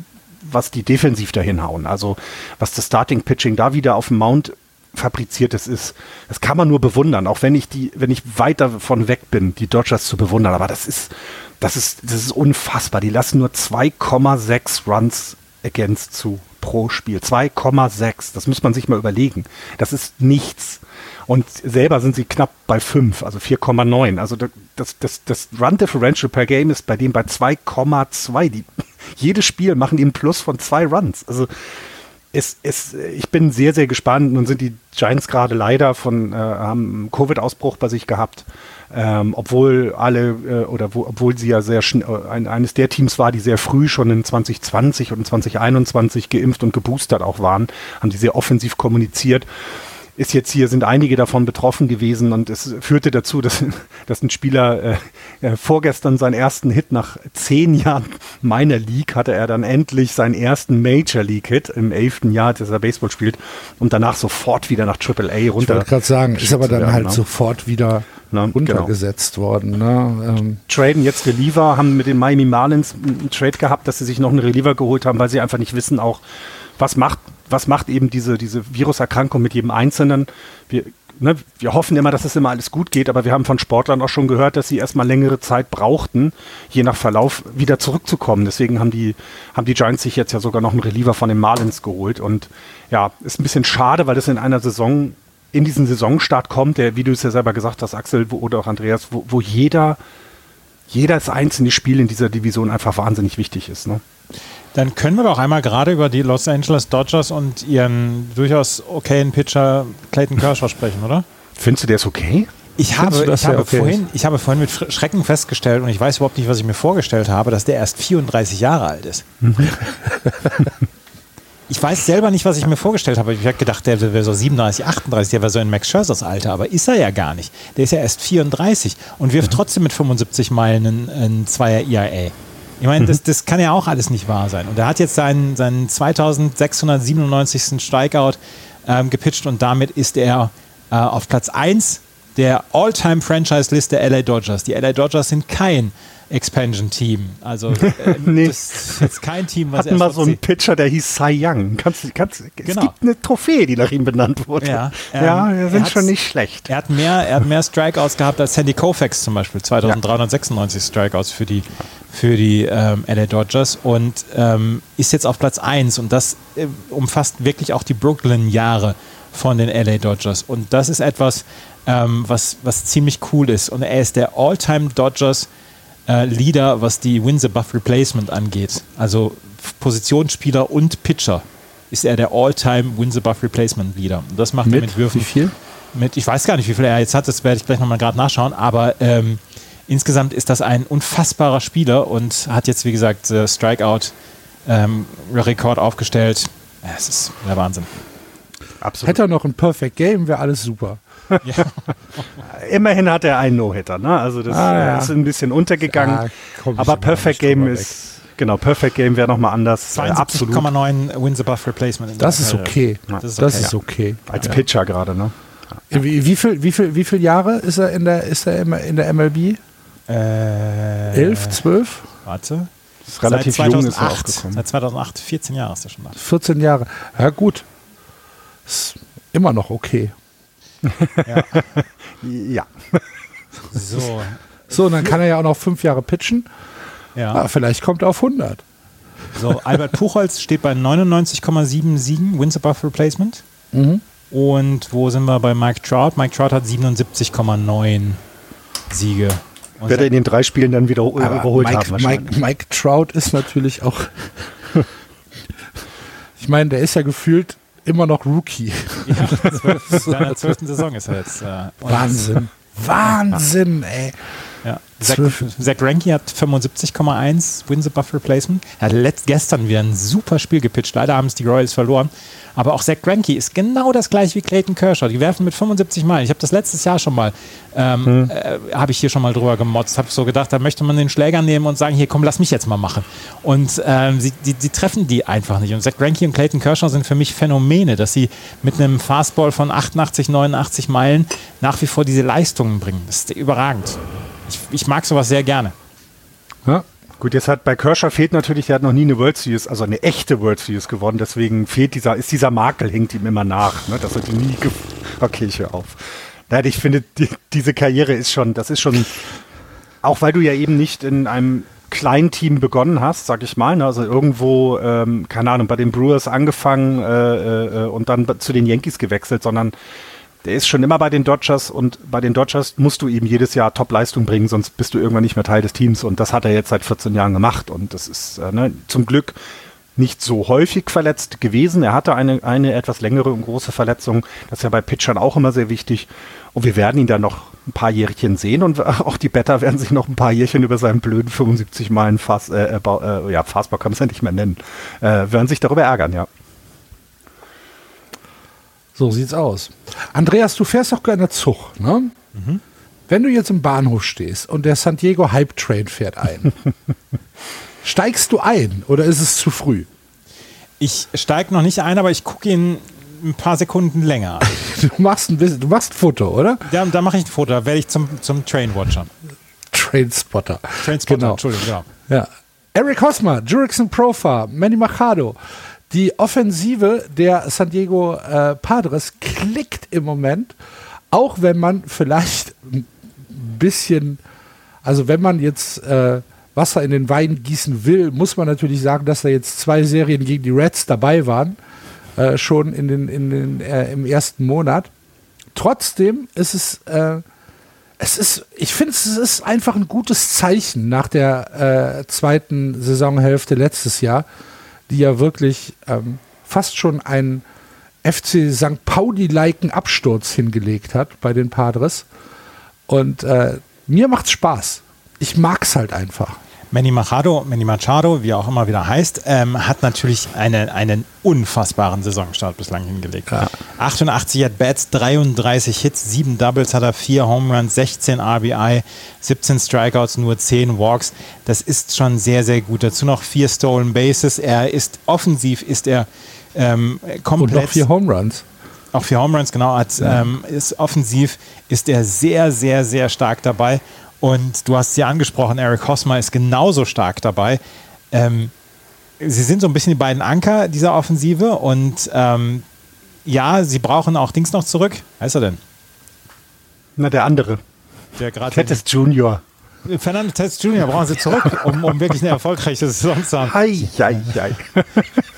was die defensiv dahin hauen, also was das Starting Pitching da wieder auf dem Mount fabriziertes ist, das kann man nur bewundern, auch wenn ich die, wenn ich weit davon weg bin, die Dodgers zu bewundern. Aber das ist, das ist, das ist unfassbar. Die lassen nur 2,6 Runs against zu pro Spiel. 2,6. Das muss man sich mal überlegen. Das ist nichts. Und selber sind sie knapp bei 5, also 4,9. Also das, das, das Run Differential per Game ist bei dem bei 2,2. Jedes Spiel machen die einen Plus von zwei Runs. Also es, es, ich bin sehr, sehr gespannt. Nun sind die Giants gerade leider von, äh, haben einen Covid-Ausbruch bei sich gehabt. Ähm, obwohl alle äh, oder wo, obwohl sie ja sehr äh, ein, eines der Teams war, die sehr früh schon in 2020 und 2021 geimpft und geboostert auch waren, haben die sehr offensiv kommuniziert ist jetzt hier, sind einige davon betroffen gewesen und es führte dazu, dass, dass ein Spieler äh, äh, vorgestern seinen ersten Hit nach zehn Jahren meiner League hatte er dann endlich seinen ersten Major League Hit im elften Jahr, dass er Baseball spielt und danach sofort wieder nach Triple A runter. Ich wollte gerade sagen, ist aber dann halt ne? sofort wieder ne? runtergesetzt genau. worden. Ne? Ähm. Traden jetzt Reliever, haben mit den Miami Marlins einen Trade gehabt, dass sie sich noch einen Reliever geholt haben, weil sie einfach nicht wissen auch, was macht was macht eben diese, diese Viruserkrankung mit jedem Einzelnen? Wir, ne, wir hoffen immer, dass es immer alles gut geht, aber wir haben von Sportlern auch schon gehört, dass sie erstmal längere Zeit brauchten, je nach Verlauf wieder zurückzukommen. Deswegen haben die, haben die Giants sich jetzt ja sogar noch einen Reliever von den Marlins geholt. Und ja, ist ein bisschen schade, weil das in einer Saison, in diesen Saisonstart kommt, der, wie du es ja selber gesagt hast, Axel wo, oder auch Andreas, wo, wo jeder, jedes einzelne Spiel in dieser Division einfach wahnsinnig wichtig ist. Ne? Dann können wir doch einmal gerade über die Los Angeles Dodgers und ihren durchaus okayen Pitcher Clayton Kershaw sprechen, oder? Findest du, der ist okay? Ich habe, ich, habe okay vorhin, ich habe vorhin mit Schrecken festgestellt, und ich weiß überhaupt nicht, was ich mir vorgestellt habe, dass der erst 34 Jahre alt ist. ich weiß selber nicht, was ich mir vorgestellt habe. Ich habe gedacht, der wäre so 37, 38, der wäre so in Max Scherzers Alter, aber ist er ja gar nicht. Der ist ja erst 34 und wirft trotzdem mit 75 Meilen ein, ein Zweier IAA. Ich meine, das, das kann ja auch alles nicht wahr sein. Und er hat jetzt seinen, seinen 2697. Strikeout ähm, gepitcht und damit ist er äh, auf Platz 1 der All-Time-Franchise-Liste der LA Dodgers. Die LA Dodgers sind kein Expansion-Team. Also äh, nee. das ist jetzt kein Team, was Hatten mal so einen Pitcher, der hieß Cy Young. Kannst, kannst, genau. Es gibt eine Trophäe, die nach ihm benannt wurde. Ja, ähm, ja wir sind schon nicht schlecht. Er hat, mehr, er hat mehr Strikeouts gehabt als Sandy Koufax zum Beispiel. 2396 ja. Strikeouts für die, für die ähm, LA Dodgers und ähm, ist jetzt auf Platz 1 und das äh, umfasst wirklich auch die Brooklyn-Jahre von den LA Dodgers. Und das ist etwas, ähm, was, was ziemlich cool ist. Und er ist der All-Time Dodgers äh, Leader, was die Wins-Above Replacement angeht. Also Positionsspieler und Pitcher ist er der All-Time Wins-Above Replacement Leader. Und das macht mit, er mit Würfen. Wie viel? Mit, ich weiß gar nicht, wie viel er jetzt hat, das werde ich gleich nochmal gerade nachschauen, aber ähm, insgesamt ist das ein unfassbarer Spieler und hat jetzt, wie gesagt, äh, Strikeout-Rekord ähm, aufgestellt. Es ist der Wahnsinn. Absolut. Hätte er noch ein Perfect Game, wäre alles super. Ja. Immerhin hat er einen No-Hitter, ne? Also das ah, ja. ist ein bisschen untergegangen. Ja, aber Perfect Game ist, genau, Perfect Game wäre nochmal anders. 72,9 äh, Wins above Replacement. Das ist, okay. das ist okay. Das ist okay. Als Pitcher gerade, ne? Wie, wie, viel, wie, viel, wie viele Jahre ist er in der, ist er in der MLB? Äh, Elf, zwölf? Warte. Das ist relativ seit 2008, jung ist Seit 2008, 14 Jahre ist er schon da. 14 Jahre. Ja, gut. Ist immer noch okay. Ja. ja. So. So, und dann kann er ja auch noch fünf Jahre pitchen. Ja. Ah, vielleicht kommt er auf 100. So, Albert Puchholz steht bei 99,7 Siegen, Wins above Replacement. Mhm. Und wo sind wir bei Mike Trout? Mike Trout hat 77,9 Siege. Und Wird er in den drei Spielen dann wieder überholt Mike, haben. Mike, Mike Trout ist natürlich auch. ich meine, der ist ja gefühlt immer noch Rookie. ja, in seiner zwölften Saison ist er jetzt. Äh, Wahnsinn. Wahnsinn, ey. Ja. Zach. Zach Greinke hat 75,1 Wins above Replacement. Er hat letzt, gestern wieder ein super Spiel gepitcht. Leider haben es die Royals verloren. Aber auch Zach Greinke ist genau das gleiche wie Clayton Kershaw. Die werfen mit 75 Meilen. Ich habe das letztes Jahr schon mal, ähm, äh, habe ich hier schon mal drüber gemotzt. Habe so gedacht, da möchte man den Schläger nehmen und sagen, hier komm, lass mich jetzt mal machen. Und ähm, sie, die, die treffen die einfach nicht. Und Zach Greinke und Clayton Kershaw sind für mich Phänomene, dass sie mit einem Fastball von 88, 89 Meilen nach wie vor diese Leistungen bringen. Das ist überragend. Ich, ich mag sowas sehr gerne. Ja. Gut, jetzt hat bei Kershaw fehlt natürlich, der hat noch nie eine World Series, also eine echte World Series gewonnen, deswegen fehlt dieser, ist dieser Makel, hängt ihm immer nach, ne, dass er die nie Okay, ich hör auf. Nein, ich finde, die, diese Karriere ist schon, das ist schon, auch weil du ja eben nicht in einem kleinen Team begonnen hast, sag ich mal, ne, also irgendwo, ähm, keine Ahnung, bei den Brewers angefangen äh, äh, und dann zu den Yankees gewechselt, sondern der ist schon immer bei den Dodgers und bei den Dodgers musst du eben jedes Jahr Top-Leistung bringen, sonst bist du irgendwann nicht mehr Teil des Teams und das hat er jetzt seit 14 Jahren gemacht und das ist äh, ne, zum Glück nicht so häufig verletzt gewesen. Er hatte eine, eine etwas längere und große Verletzung. Das ist ja bei Pitchern auch immer sehr wichtig. Und wir werden ihn dann noch ein paar Jährchen sehen und auch die Better werden sich noch ein paar Jährchen über seinen blöden 75 Meilen Fast, äh, äh, äh, ja, Fastball kann man es ja nicht mehr nennen, äh, werden sich darüber ärgern, ja. So sieht's aus. Andreas, du fährst doch gerne Zug, ne? Wenn du jetzt im Bahnhof stehst und der San Diego Hype Train fährt ein, steigst du ein oder ist es zu früh? Ich steige noch nicht ein, aber ich gucke ihn ein paar Sekunden länger. Du machst ein bisschen, du machst ein Foto, oder? Da, da mache ich ein Foto, da werde ich zum, zum Trainwatcher. Trainspotter. Trainspotter, Genau. Entschuldigung, genau. Ja. Eric Hosmer, Jurickson Profar, Manny Machado. Die Offensive der San Diego äh, Padres klickt im Moment, auch wenn man vielleicht ein bisschen, also wenn man jetzt äh, Wasser in den Wein gießen will, muss man natürlich sagen, dass da jetzt zwei Serien gegen die Reds dabei waren, äh, schon in den, in den, äh, im ersten Monat. Trotzdem ist es äh, es ist, ich finde, es ist einfach ein gutes Zeichen nach der äh, zweiten Saisonhälfte letztes Jahr, die ja wirklich ähm, fast schon einen FC St. Pauli-liken Absturz hingelegt hat bei den Padres. Und äh, mir macht's Spaß. Ich mag's halt einfach. Manny Machado, Manny Machado, wie er auch immer wieder heißt, ähm, hat natürlich eine, einen unfassbaren Saisonstart bislang hingelegt. 88 at Bats, 33 Hits, 7 Doubles hat er, 4 Home Runs, 16 RBI, 17 Strikeouts, nur 10 Walks. Das ist schon sehr, sehr gut. Dazu noch 4 Stolen Bases. Er ist offensiv, ist er ähm, Und komplett. noch vier Home Runs. Auch für Home Runs, genau. Hat, ähm, ist offensiv ist er sehr, sehr, sehr stark dabei. Und du hast es ja angesprochen, Eric Hosmer ist genauso stark dabei. Ähm, sie sind so ein bisschen die beiden Anker dieser Offensive und ähm, ja, sie brauchen auch Dings noch zurück. Wer ist er denn? Na, der andere. Der gerade Tettis Junior. Fernando Tatis Jr. brauchen sie zurück, um, um wirklich eine erfolgreiche Saison zu haben. Hei, hei, hei.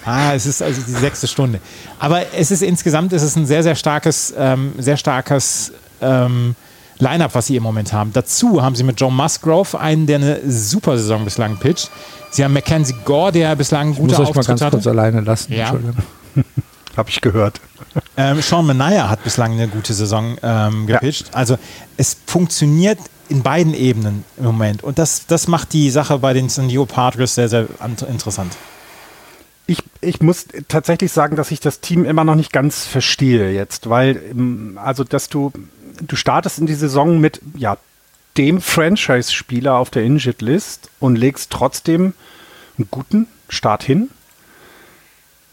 Ah, es ist also die sechste Stunde. Aber es ist insgesamt es ist ein sehr, sehr starkes, ähm, sehr starkes ähm, Line-Up, was sie im Moment haben. Dazu haben sie mit Joe Musgrove einen, der eine super Saison bislang pitcht. Sie haben Mackenzie Gore, der bislang Ich muss gute euch mal ganz kurz hatte. alleine lassen. Ja. Entschuldigung. Hab ich gehört. Ähm, Sean Manaya hat bislang eine gute Saison ähm, gepitcht. Also es funktioniert in beiden Ebenen im Moment. Und das, das macht die Sache bei den San Diego Padres sehr, sehr an- interessant. Ich, ich muss tatsächlich sagen, dass ich das Team immer noch nicht ganz verstehe jetzt, weil, ähm, also, dass du, du startest in die Saison mit, ja, dem Franchise-Spieler auf der Injured-List und legst trotzdem einen guten Start hin.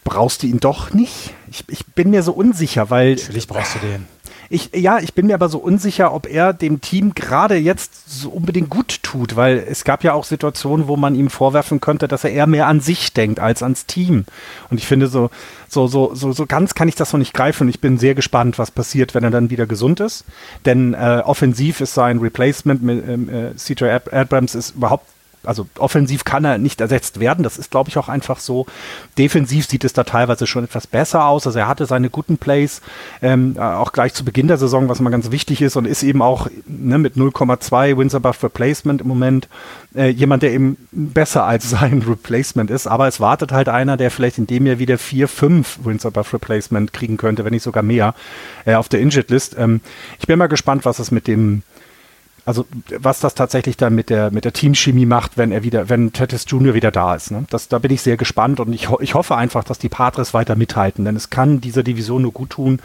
Brauchst du ihn doch nicht? Ich, ich bin mir so unsicher, weil Natürlich brauchst du den. Ich, ja, ich bin mir aber so unsicher, ob er dem Team gerade jetzt so unbedingt gut tut, weil es gab ja auch Situationen, wo man ihm vorwerfen könnte, dass er eher mehr an sich denkt als ans Team. Und ich finde, so, so, so, so, so ganz kann ich das noch nicht greifen. Und ich bin sehr gespannt, was passiert, wenn er dann wieder gesund ist. Denn äh, offensiv ist sein Replacement mit ähm, äh, CJ Abrams ist überhaupt also offensiv kann er nicht ersetzt werden. Das ist, glaube ich, auch einfach so. Defensiv sieht es da teilweise schon etwas besser aus. Also er hatte seine guten Plays ähm, auch gleich zu Beginn der Saison, was mal ganz wichtig ist und ist eben auch ne, mit 0,2 Wins above Replacement im Moment äh, jemand, der eben besser als sein Replacement ist. Aber es wartet halt einer, der vielleicht in dem Jahr wieder 4, 5 Wins above Replacement kriegen könnte, wenn nicht sogar mehr äh, auf der Injured List. Ähm, ich bin mal gespannt, was es mit dem also was das tatsächlich dann mit der, mit der Teamchemie macht, wenn er wieder, wenn Tettis Junior wieder da ist. Ne? Das, da bin ich sehr gespannt und ich, ich hoffe einfach, dass die Padres weiter mithalten, denn es kann dieser Division nur gut tun,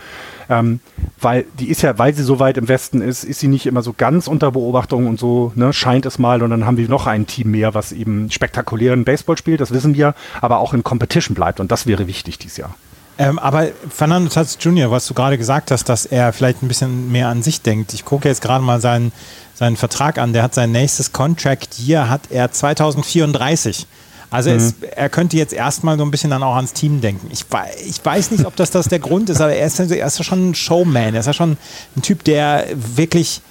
ähm, weil die ist ja, weil sie so weit im Westen ist, ist sie nicht immer so ganz unter Beobachtung und so, ne, scheint es mal und dann haben wir noch ein Team mehr, was eben spektakulären Baseball spielt, das wissen wir, aber auch in Competition bleibt und das wäre wichtig dieses Jahr. Ähm, aber Fernando Tatis Jr., was du gerade gesagt hast, dass er vielleicht ein bisschen mehr an sich denkt. Ich gucke jetzt gerade mal seinen, seinen Vertrag an. Der hat sein nächstes Contract Year hat er 2034. Also mhm. es, er könnte jetzt erstmal so ein bisschen dann auch ans Team denken. Ich, ich weiß nicht, ob das, das der Grund ist, aber er ist, er ist ja schon ein Showman. Er ist ja schon ein Typ, der wirklich,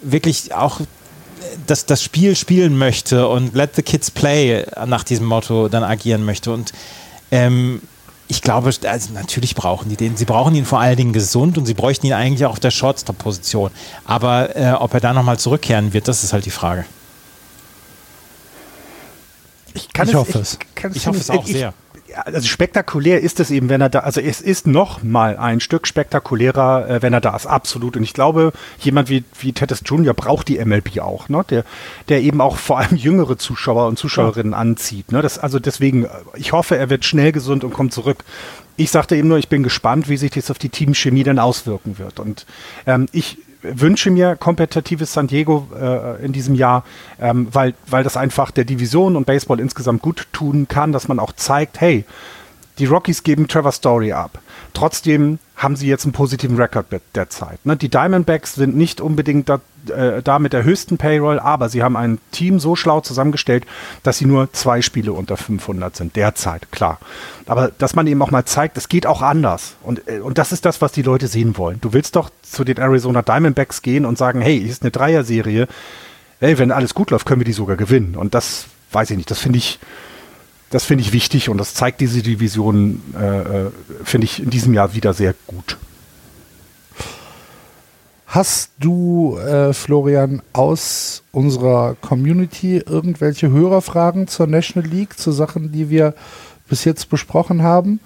wirklich auch das, das Spiel spielen möchte und let the kids play nach diesem Motto dann agieren möchte. Und ähm, ich glaube, also natürlich brauchen die den. Sie brauchen ihn vor allen Dingen gesund und sie bräuchten ihn eigentlich auch auf der Shortstop-Position. Aber äh, ob er da nochmal zurückkehren wird, das ist halt die Frage. Ich, ich hoffe es. Ich, ich hoffe es auch ich, sehr also spektakulär ist es eben, wenn er da, also es ist noch mal ein Stück spektakulärer, äh, wenn er da ist, absolut. Und ich glaube, jemand wie, wie Tettis Junior braucht die MLB auch, ne? der, der eben auch vor allem jüngere Zuschauer und Zuschauerinnen ja. anzieht. Ne? Das, also deswegen, ich hoffe, er wird schnell gesund und kommt zurück. Ich sagte eben nur, ich bin gespannt, wie sich das auf die Teamchemie dann auswirken wird. Und ähm, ich wünsche mir kompetitives San Diego äh, in diesem Jahr, ähm, weil, weil das einfach der Division und Baseball insgesamt gut tun kann, dass man auch zeigt, hey, die Rockies geben Trevor Story ab. Trotzdem haben sie jetzt einen positiven Rekord derzeit. Ne? Die Diamondbacks sind nicht unbedingt da, äh, da mit der höchsten Payroll, aber sie haben ein Team so schlau zusammengestellt, dass sie nur zwei Spiele unter 500 sind, derzeit, klar. Aber dass man eben auch mal zeigt, es geht auch anders. Und, äh, und das ist das, was die Leute sehen wollen. Du willst doch zu den Arizona Diamondbacks gehen und sagen, hey, hier ist eine Dreier-Serie. Hey, wenn alles gut läuft, können wir die sogar gewinnen. Und das weiß ich nicht, das finde ich das finde ich wichtig und das zeigt diese Division, äh, äh, finde ich, in diesem Jahr wieder sehr gut. Hast du, äh, Florian, aus unserer Community irgendwelche Hörerfragen zur National League, zu Sachen, die wir bis jetzt besprochen haben?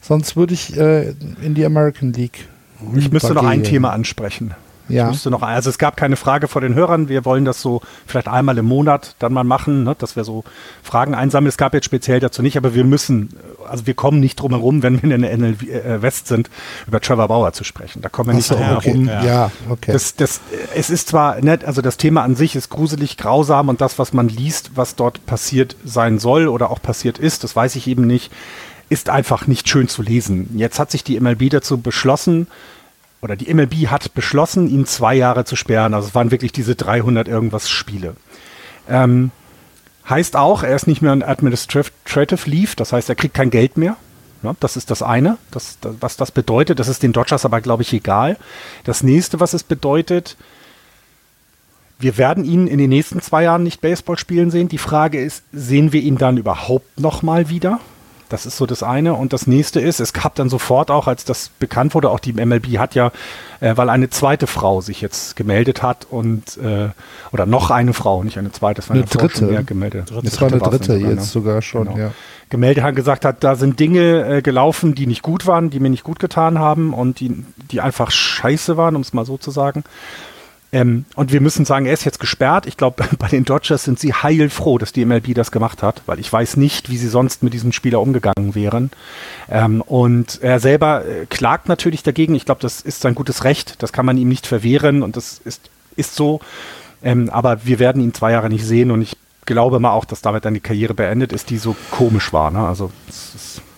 Sonst würde ich äh, in die American League. Ich müsste noch ein Thema ansprechen. Ja. Ich müsste noch, also es gab keine Frage vor den Hörern. Wir wollen das so vielleicht einmal im Monat dann mal machen, ne, dass wir so Fragen einsammeln. Es gab jetzt speziell dazu nicht, aber wir müssen, also wir kommen nicht drum herum, wenn wir in der NL äh, West sind, über Trevor Bauer zu sprechen. Da kommen wir nicht so, drum herum. Okay. Ja, okay. Das, das, es ist zwar nett, also das Thema an sich ist gruselig, grausam und das, was man liest, was dort passiert sein soll oder auch passiert ist, das weiß ich eben nicht, ist einfach nicht schön zu lesen. Jetzt hat sich die MLB dazu beschlossen, oder die MLB hat beschlossen, ihn zwei Jahre zu sperren. Also es waren wirklich diese 300 irgendwas Spiele. Ähm, heißt auch, er ist nicht mehr ein Administrative Leave, das heißt, er kriegt kein Geld mehr. Ja, das ist das eine, das, das, was das bedeutet. Das ist den Dodgers aber, glaube ich, egal. Das nächste, was es bedeutet, wir werden ihn in den nächsten zwei Jahren nicht Baseball spielen sehen. Die Frage ist, sehen wir ihn dann überhaupt noch mal wieder? Das ist so das eine. Und das nächste ist, es gab dann sofort auch, als das bekannt wurde, auch die MLB hat ja, äh, weil eine zweite Frau sich jetzt gemeldet hat und äh, oder noch eine Frau, nicht eine zweite, es war eine, eine dritte. Mehr gemeldet. Dritte. Das war eine dritte sogar, jetzt ne? sogar schon, genau. ja. Gemeldet hat, gesagt hat, da sind Dinge äh, gelaufen, die nicht gut waren, die mir nicht gut getan haben und die, die einfach scheiße waren, um es mal so zu sagen. Ähm, und wir müssen sagen, er ist jetzt gesperrt. Ich glaube, bei den Dodgers sind sie heilfroh, dass die MLB das gemacht hat, weil ich weiß nicht, wie sie sonst mit diesem Spieler umgegangen wären. Ähm, und er selber äh, klagt natürlich dagegen. Ich glaube, das ist sein gutes Recht. Das kann man ihm nicht verwehren und das ist, ist so. Ähm, aber wir werden ihn zwei Jahre nicht sehen und ich glaube mal auch, dass damit dann die Karriere beendet ist, die so komisch war. Ne? Also, ist, ja.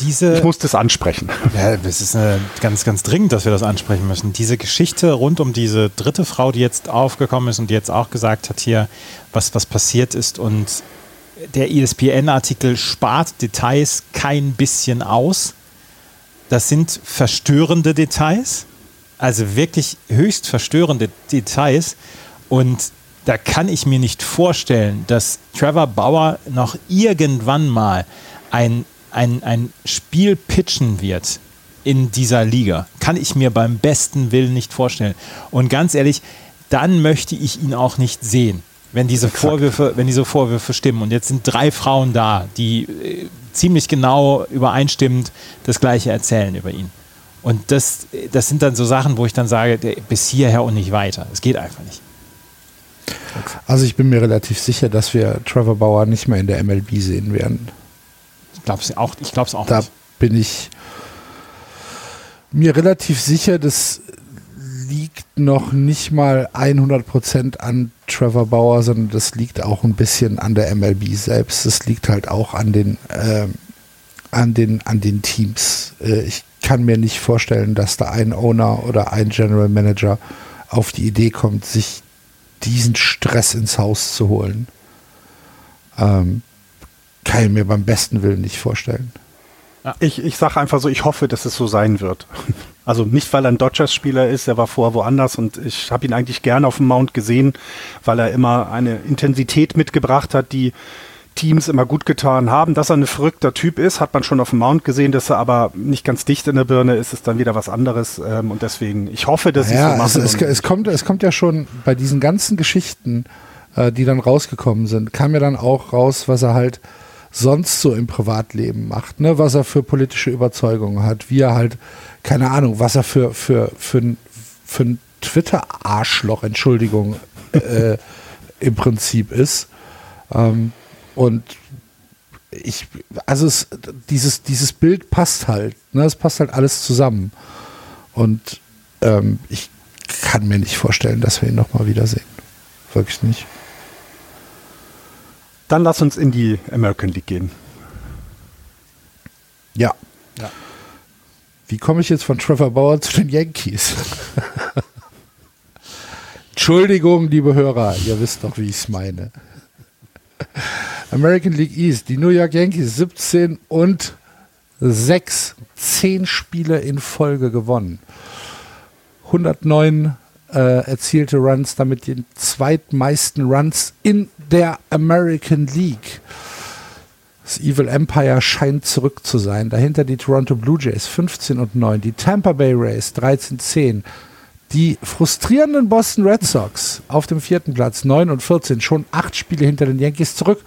Diese. Ich muss das ansprechen. Ja, es ist ganz, ganz dringend, dass wir das ansprechen müssen. Diese Geschichte rund um diese dritte Frau, die jetzt aufgekommen ist und die jetzt auch gesagt hat hier, was, was passiert ist und der ESPN-Artikel spart Details kein bisschen aus. Das sind verstörende Details, also wirklich höchst verstörende Details. Und da kann ich mir nicht vorstellen, dass Trevor Bauer noch irgendwann mal ein, ein, ein Spiel pitchen wird in dieser Liga. Kann ich mir beim besten Willen nicht vorstellen. Und ganz ehrlich, dann möchte ich ihn auch nicht sehen wenn diese Vorwürfe, wenn diese Vorwürfe stimmen. Und jetzt sind drei Frauen da, die äh, ziemlich genau übereinstimmend das Gleiche erzählen über ihn. Und das, das sind dann so Sachen, wo ich dann sage, bis hierher und nicht weiter. Es geht einfach nicht. Also ich bin mir relativ sicher, dass wir Trevor Bauer nicht mehr in der MLB sehen werden. Ich glaube es auch, ich glaub's auch da nicht. bin ich mir relativ sicher, dass liegt noch nicht mal 100% an Trevor Bauer, sondern das liegt auch ein bisschen an der MLB selbst. Das liegt halt auch an den, äh, an den, an den Teams. Äh, ich kann mir nicht vorstellen, dass da ein Owner oder ein General Manager auf die Idee kommt, sich diesen Stress ins Haus zu holen. Ähm, kann ich mir beim besten Willen nicht vorstellen. Ich, ich sage einfach so, ich hoffe, dass es so sein wird. Also nicht, weil er ein Dodgers-Spieler ist, er war vorher woanders und ich habe ihn eigentlich gerne auf dem Mount gesehen, weil er immer eine Intensität mitgebracht hat, die Teams immer gut getan haben. Dass er ein verrückter Typ ist, hat man schon auf dem Mount gesehen, dass er aber nicht ganz dicht in der Birne ist, ist dann wieder was anderes. Ähm, und deswegen, ich hoffe, dass ja, sie so machen. Es, es, es, kommt, es kommt ja schon bei diesen ganzen Geschichten, äh, die dann rausgekommen sind, kam ja dann auch raus, was er halt sonst so im Privatleben macht, ne? was er für politische Überzeugungen hat, wie er halt keine Ahnung, was er für, für, für, für ein Twitter-Arschloch, Entschuldigung, äh, im Prinzip ist. Ähm, und ich, also es, dieses, dieses Bild passt halt, ne? es passt halt alles zusammen. Und ähm, ich kann mir nicht vorstellen, dass wir ihn nochmal wiedersehen. Wirklich nicht. Dann lass uns in die American League gehen. Ja. ja. Wie komme ich jetzt von Trevor Bauer zu den Yankees? Entschuldigung, liebe Hörer, ihr wisst doch, wie ich es meine. American League East, die New York Yankees 17 und 6, 10 Spiele in Folge gewonnen. 109 äh, erzielte Runs, damit die zweitmeisten Runs in der American League. Das Evil Empire scheint zurück zu sein. Dahinter die Toronto Blue Jays 15 und 9, die Tampa Bay Rays 13 10, die frustrierenden Boston Red Sox auf dem vierten Platz 9 und 14, schon acht Spiele hinter den Yankees zurück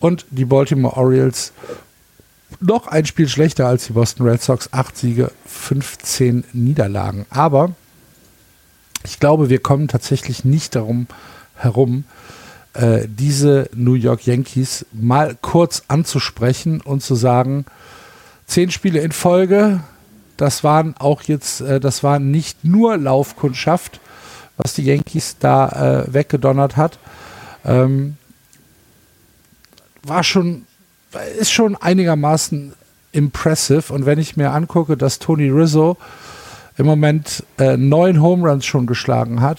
und die Baltimore Orioles noch ein Spiel schlechter als die Boston Red Sox, acht Siege, 15 Niederlagen. Aber ich glaube, wir kommen tatsächlich nicht darum herum, äh, diese New York Yankees mal kurz anzusprechen und zu sagen, zehn Spiele in Folge, das waren auch jetzt, äh, das war nicht nur Laufkundschaft, was die Yankees da äh, weggedonnert hat. Ähm, war schon, ist schon einigermaßen impressive. Und wenn ich mir angucke, dass Tony Rizzo im Moment äh, neun Home Runs schon geschlagen hat,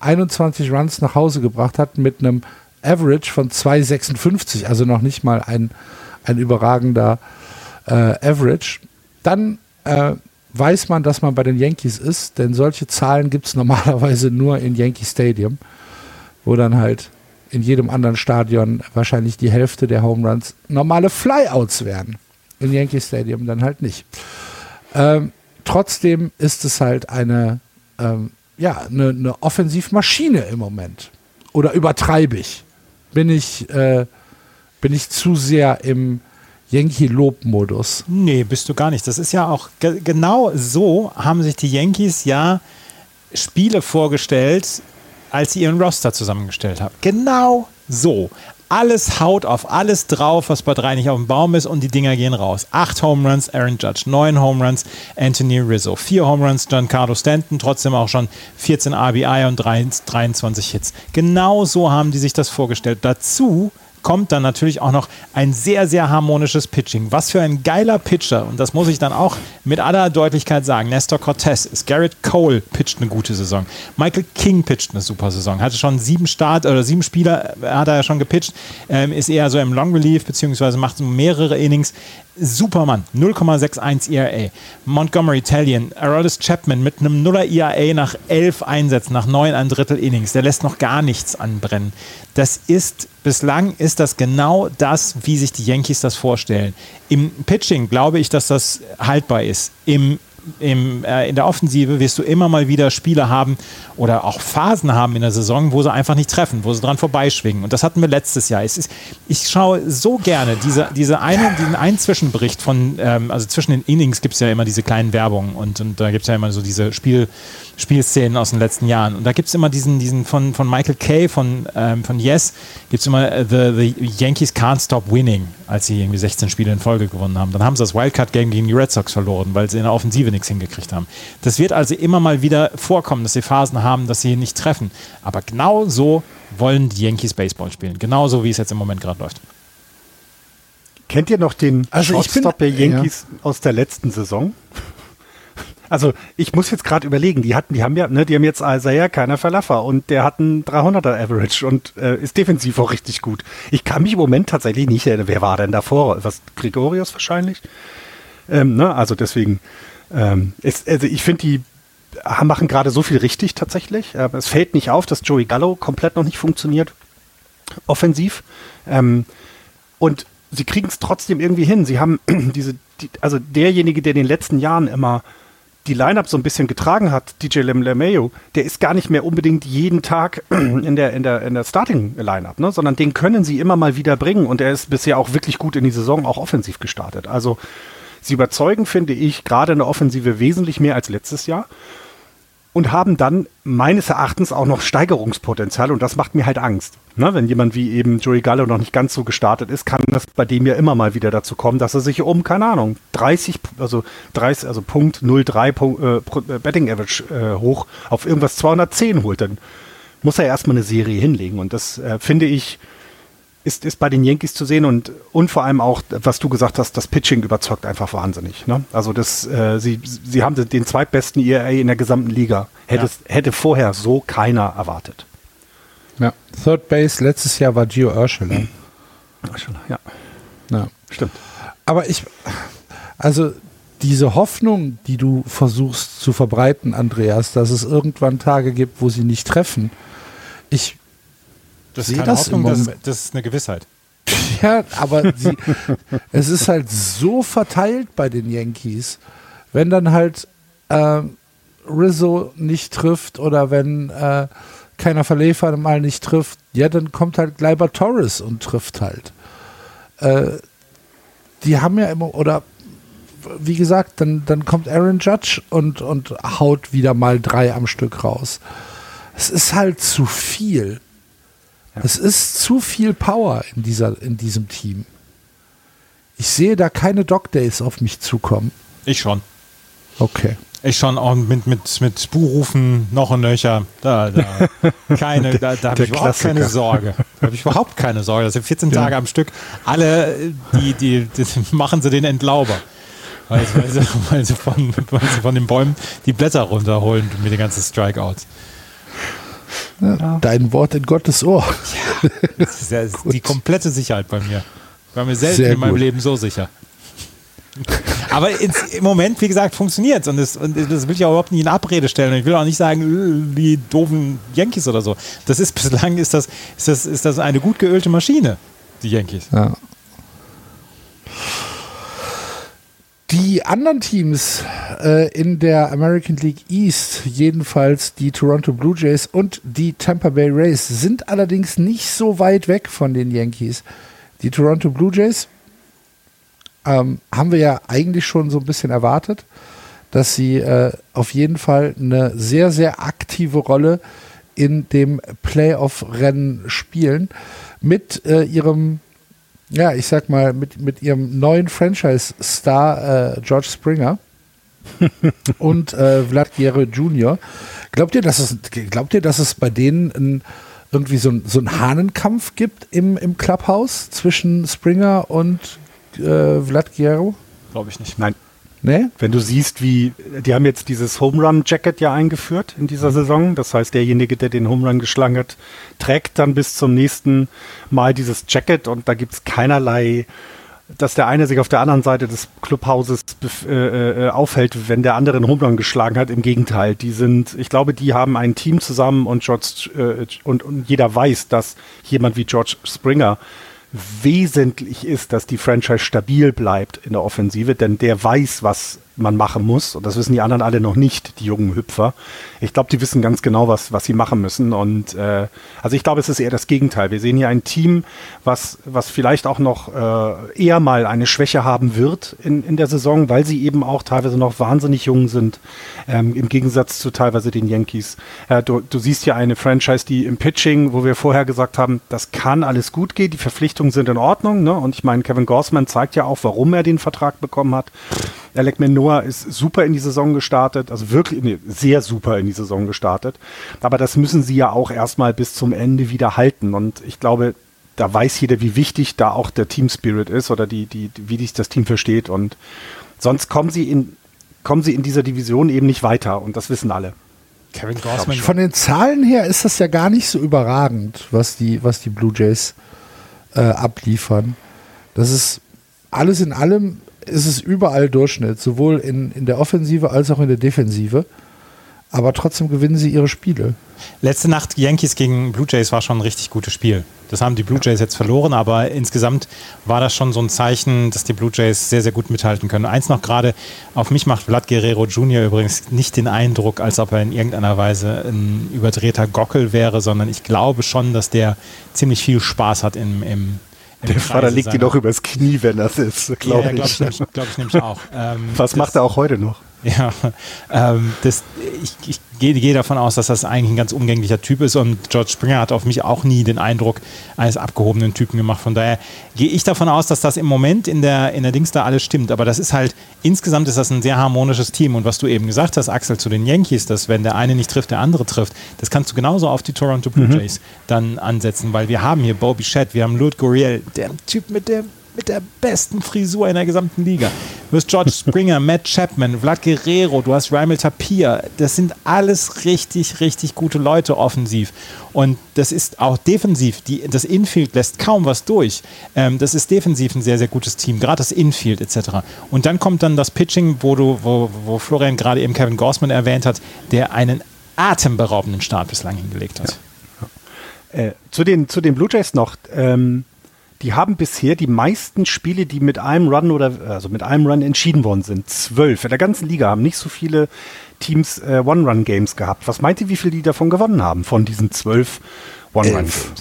21 Runs nach Hause gebracht hat mit einem Average von 2,56, also noch nicht mal ein, ein überragender äh, Average, dann äh, weiß man, dass man bei den Yankees ist, denn solche Zahlen gibt es normalerweise nur in Yankee Stadium, wo dann halt in jedem anderen Stadion wahrscheinlich die Hälfte der Home Runs normale Flyouts wären. In Yankee Stadium dann halt nicht. Ähm, trotzdem ist es halt eine ähm, ja, eine, eine Offensivmaschine im Moment. Oder übertreibe ich? Bin ich, äh, bin ich zu sehr im Yankee-Lob-Modus? Nee, bist du gar nicht. Das ist ja auch ge genau so haben sich die Yankees ja Spiele vorgestellt, als sie ihren Roster zusammengestellt haben. Genau so alles haut auf alles drauf, was bei drei nicht auf dem Baum ist und die Dinger gehen raus. Acht Home Runs, Aaron Judge, neun Home Runs, Anthony Rizzo, vier Home Runs, Giancarlo Stanton, trotzdem auch schon 14 RBI und 23 Hits. Genau so haben die sich das vorgestellt. Dazu kommt dann natürlich auch noch ein sehr, sehr harmonisches Pitching. Was für ein geiler Pitcher, und das muss ich dann auch mit aller Deutlichkeit sagen. Nestor Cortez ist, Garrett Cole pitcht eine gute Saison. Michael King pitcht eine super Saison. Hatte schon sieben Start oder sieben Spieler hat er ja schon gepitcht. Ähm, ist eher so im Long Relief, beziehungsweise macht mehrere Innings. Supermann, 0,61 ERA. Montgomery Talion, Aroldis Chapman mit einem Nuller ERA nach elf Einsätzen, nach neun ein Drittel Innings. Der lässt noch gar nichts anbrennen. Das ist, bislang ist das genau das, wie sich die Yankees das vorstellen. Im Pitching glaube ich, dass das haltbar ist. Im im, äh, in der Offensive wirst du immer mal wieder Spiele haben oder auch Phasen haben in der Saison, wo sie einfach nicht treffen, wo sie dran vorbeischwingen. Und das hatten wir letztes Jahr. Ist, ich schaue so gerne diese, diese eine, diesen einen Zwischenbericht von, ähm, also zwischen den Innings gibt es ja immer diese kleinen Werbungen und, und da gibt es ja immer so diese Spiel, Spielszenen aus den letzten Jahren. Und da gibt es immer diesen, diesen von, von Michael Kay von, ähm, von Yes, gibt es immer uh, the, the Yankees can't stop winning, als sie irgendwie 16 Spiele in Folge gewonnen haben. Dann haben sie das Wildcard-Game gegen die Red Sox verloren, weil sie in der Offensive nichts hingekriegt haben. Das wird also immer mal wieder vorkommen, dass sie Phasen haben, dass sie nicht treffen. Aber genau so wollen die Yankees Baseball spielen. Genauso wie es jetzt im Moment gerade läuft. Kennt ihr noch den also Shortstop der Yankees ja. aus der letzten Saison? Also ich muss jetzt gerade überlegen, die hatten, die haben ja, ne, die haben jetzt Isaiah keiner Verlaffer und der hat einen 300er Average und äh, ist defensiv auch richtig gut. Ich kann mich im Moment tatsächlich nicht erinnern, wer war denn davor? Was Gregorius wahrscheinlich? Ähm, ne, also deswegen, ähm, ist, also ich finde die machen gerade so viel richtig tatsächlich. Aber es fällt nicht auf, dass Joey Gallo komplett noch nicht funktioniert offensiv. Ähm, und sie kriegen es trotzdem irgendwie hin. Sie haben diese, die, also derjenige, der in den letzten Jahren immer die Line-Up so ein bisschen getragen hat, DJ LeMayo, der ist gar nicht mehr unbedingt jeden Tag in der, in der, in der Starting-Line-Up, ne? sondern den können sie immer mal wieder bringen und er ist bisher auch wirklich gut in die Saison auch offensiv gestartet. Also sie überzeugen, finde ich, gerade in der Offensive wesentlich mehr als letztes Jahr und haben dann meines Erachtens auch noch Steigerungspotenzial und das macht mir halt Angst. Ne, wenn jemand wie eben Joey Gallo noch nicht ganz so gestartet ist, kann das bei dem ja immer mal wieder dazu kommen, dass er sich um, keine Ahnung, 30, also 30, also Punkt 03 Punkt, äh, äh, Betting Average äh, hoch auf irgendwas 210 holt, dann muss er erstmal eine Serie hinlegen und das äh, finde ich, ist, ist bei den Yankees zu sehen und, und vor allem auch, was du gesagt hast, das Pitching überzeugt einfach wahnsinnig. Ne? Also das, äh, sie, sie haben den zweitbesten ERA in der gesamten Liga. Hätte, ja. hätte vorher so keiner erwartet. Ja, Third Base letztes Jahr war Gio Urshela. Urshela, ja. ja. Stimmt. Aber ich, also diese Hoffnung, die du versuchst zu verbreiten, Andreas, dass es irgendwann Tage gibt, wo sie nicht treffen, ich das ist keine das Hoffnung, das, das ist eine Gewissheit. Ja, aber sie, es ist halt so verteilt bei den Yankees. Wenn dann halt äh, Rizzo nicht trifft oder wenn äh, keiner Verlefer mal nicht trifft, ja, dann kommt halt Gleiber Torres und trifft halt. Äh, die haben ja immer, oder wie gesagt, dann, dann kommt Aaron Judge und, und haut wieder mal drei am Stück raus. Es ist halt zu viel. Es ist zu viel Power in, dieser, in diesem Team. Ich sehe da keine Dog Days auf mich zukommen. Ich schon. Okay. Ich schon auch mit, mit, mit Buhrufen noch und nöcher. Da, da, keine, da, da habe ich überhaupt Klassiker. keine Sorge. Da habe ich überhaupt keine Sorge. Das sind 14 ja. Tage am Stück. Alle, die, die, die machen sie den Entlauber. Weil, weil, sie, weil, sie von, weil sie von den Bäumen die Blätter runterholen mit den ganzen Strikeouts. Ja. Dein Wort in Gottes Ohr. Ja, das ist ja die komplette Sicherheit bei mir. Ich war mir selten Sehr in meinem gut. Leben so sicher. Aber ins, im Moment, wie gesagt, funktioniert es. Und, das, und das will ich auch überhaupt nicht in Abrede stellen. Und ich will auch nicht sagen, die äh, doofen Yankees oder so. Das ist bislang ist das, ist das, ist das eine gut geölte Maschine, die Yankees. Ja. Die anderen Teams äh, in der American League East, jedenfalls die Toronto Blue Jays und die Tampa Bay Rays, sind allerdings nicht so weit weg von den Yankees. Die Toronto Blue Jays ähm, haben wir ja eigentlich schon so ein bisschen erwartet, dass sie äh, auf jeden Fall eine sehr, sehr aktive Rolle in dem Playoff-Rennen spielen mit äh, ihrem ja, ich sag mal, mit, mit ihrem neuen Franchise-Star äh, George Springer und äh, Vlad Guerrero Jr. Glaubt ihr, dass es, glaubt ihr, dass es bei denen ein irgendwie so, so einen Hahnenkampf gibt im, im Clubhouse zwischen Springer und äh, Vlad Guerrero? Glaube ich nicht. Nein. Nee? Wenn du siehst, wie, die haben jetzt dieses Home Run Jacket ja eingeführt in dieser Saison. Das heißt, derjenige, der den Home Run geschlagen hat, trägt dann bis zum nächsten Mal dieses Jacket und da gibt es keinerlei, dass der eine sich auf der anderen Seite des Clubhauses äh, äh, aufhält, wenn der andere einen Home Run geschlagen hat. Im Gegenteil, die sind, ich glaube, die haben ein Team zusammen und George äh, und, und jeder weiß, dass jemand wie George Springer wesentlich ist, dass die Franchise stabil bleibt in der Offensive, denn der weiß, was man machen muss. Und das wissen die anderen alle noch nicht, die jungen Hüpfer. Ich glaube, die wissen ganz genau, was, was sie machen müssen. Und äh, also ich glaube, es ist eher das Gegenteil. Wir sehen hier ein Team, was, was vielleicht auch noch äh, eher mal eine Schwäche haben wird in, in der Saison, weil sie eben auch teilweise noch wahnsinnig jung sind, ähm, im Gegensatz zu teilweise den Yankees. Äh, du, du siehst hier eine Franchise, die im Pitching, wo wir vorher gesagt haben, das kann alles gut gehen, die Verpflichtungen sind in Ordnung. Ne? Und ich meine, Kevin Gorsman zeigt ja auch, warum er den Vertrag bekommen hat. Alec Manoa ist super in die Saison gestartet, also wirklich nee, sehr super in die Saison gestartet. Aber das müssen sie ja auch erstmal bis zum Ende wieder halten. Und ich glaube, da weiß jeder, wie wichtig da auch der Team Spirit ist oder die, die, wie sich das Team versteht. Und sonst kommen sie in, kommen sie in dieser Division eben nicht weiter. Und das wissen alle. Kevin Grossman. Von den Zahlen her ist das ja gar nicht so überragend, was die, was die Blue Jays äh, abliefern. Das ist alles in allem ist es überall Durchschnitt, sowohl in, in der Offensive als auch in der Defensive. Aber trotzdem gewinnen sie ihre Spiele. Letzte Nacht Yankees gegen Blue Jays war schon ein richtig gutes Spiel. Das haben die Blue Jays jetzt verloren, aber insgesamt war das schon so ein Zeichen, dass die Blue Jays sehr, sehr gut mithalten können. Eins noch gerade, auf mich macht Vlad Guerrero Jr. übrigens nicht den Eindruck, als ob er in irgendeiner Weise ein überdrehter Gockel wäre, sondern ich glaube schon, dass der ziemlich viel Spaß hat im, im der Vater liegt dir doch übers Knie, wenn das ist, glaube ja, ich. Glaube ich, glaub ich nämlich auch. Ähm, Was macht er auch heute noch? Ja, ähm, das, ich, ich gehe, gehe davon aus, dass das eigentlich ein ganz umgänglicher Typ ist und George Springer hat auf mich auch nie den Eindruck eines abgehobenen Typen gemacht. Von daher gehe ich davon aus, dass das im Moment in der, in der Dings da alles stimmt. Aber das ist halt, insgesamt ist das ein sehr harmonisches Team. Und was du eben gesagt hast, Axel, zu den Yankees, dass wenn der eine nicht trifft, der andere trifft, das kannst du genauso auf die Toronto Blue mhm. Jays mhm. dann ansetzen, weil wir haben hier Bobby Shedd, wir haben Lud Guriel, der Typ mit der mit der besten Frisur in der gesamten Liga. Du hast George Springer, Matt Chapman, Vlad Guerrero, du hast Raimel Tapir. Das sind alles richtig, richtig gute Leute offensiv. Und das ist auch defensiv. Die, das Infield lässt kaum was durch. Ähm, das ist defensiv ein sehr, sehr gutes Team, gerade das Infield etc. Und dann kommt dann das Pitching, wo, du, wo, wo Florian gerade eben Kevin Gorsman erwähnt hat, der einen atemberaubenden Start bislang hingelegt hat. Ja. Äh, zu, den, zu den Blue Jays noch. Ähm die haben bisher die meisten Spiele, die mit einem Run oder also mit einem Run entschieden worden sind. Zwölf. In der ganzen Liga haben nicht so viele Teams äh, One-Run-Games gehabt. Was meint ihr, wie viele die davon gewonnen haben, von diesen zwölf One-Run-Games?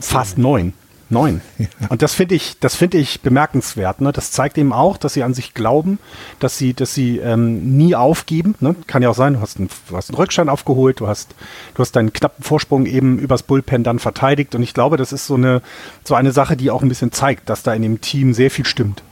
Fast neun. Neun. Und das finde ich, das finde ich bemerkenswert. Ne? Das zeigt eben auch, dass sie an sich glauben, dass sie, dass sie ähm, nie aufgeben. Ne? Kann ja auch sein, du hast, einen, du hast einen Rückstand aufgeholt, du hast, du hast deinen knappen Vorsprung eben übers Bullpen dann verteidigt. Und ich glaube, das ist so eine, so eine Sache, die auch ein bisschen zeigt, dass da in dem Team sehr viel stimmt.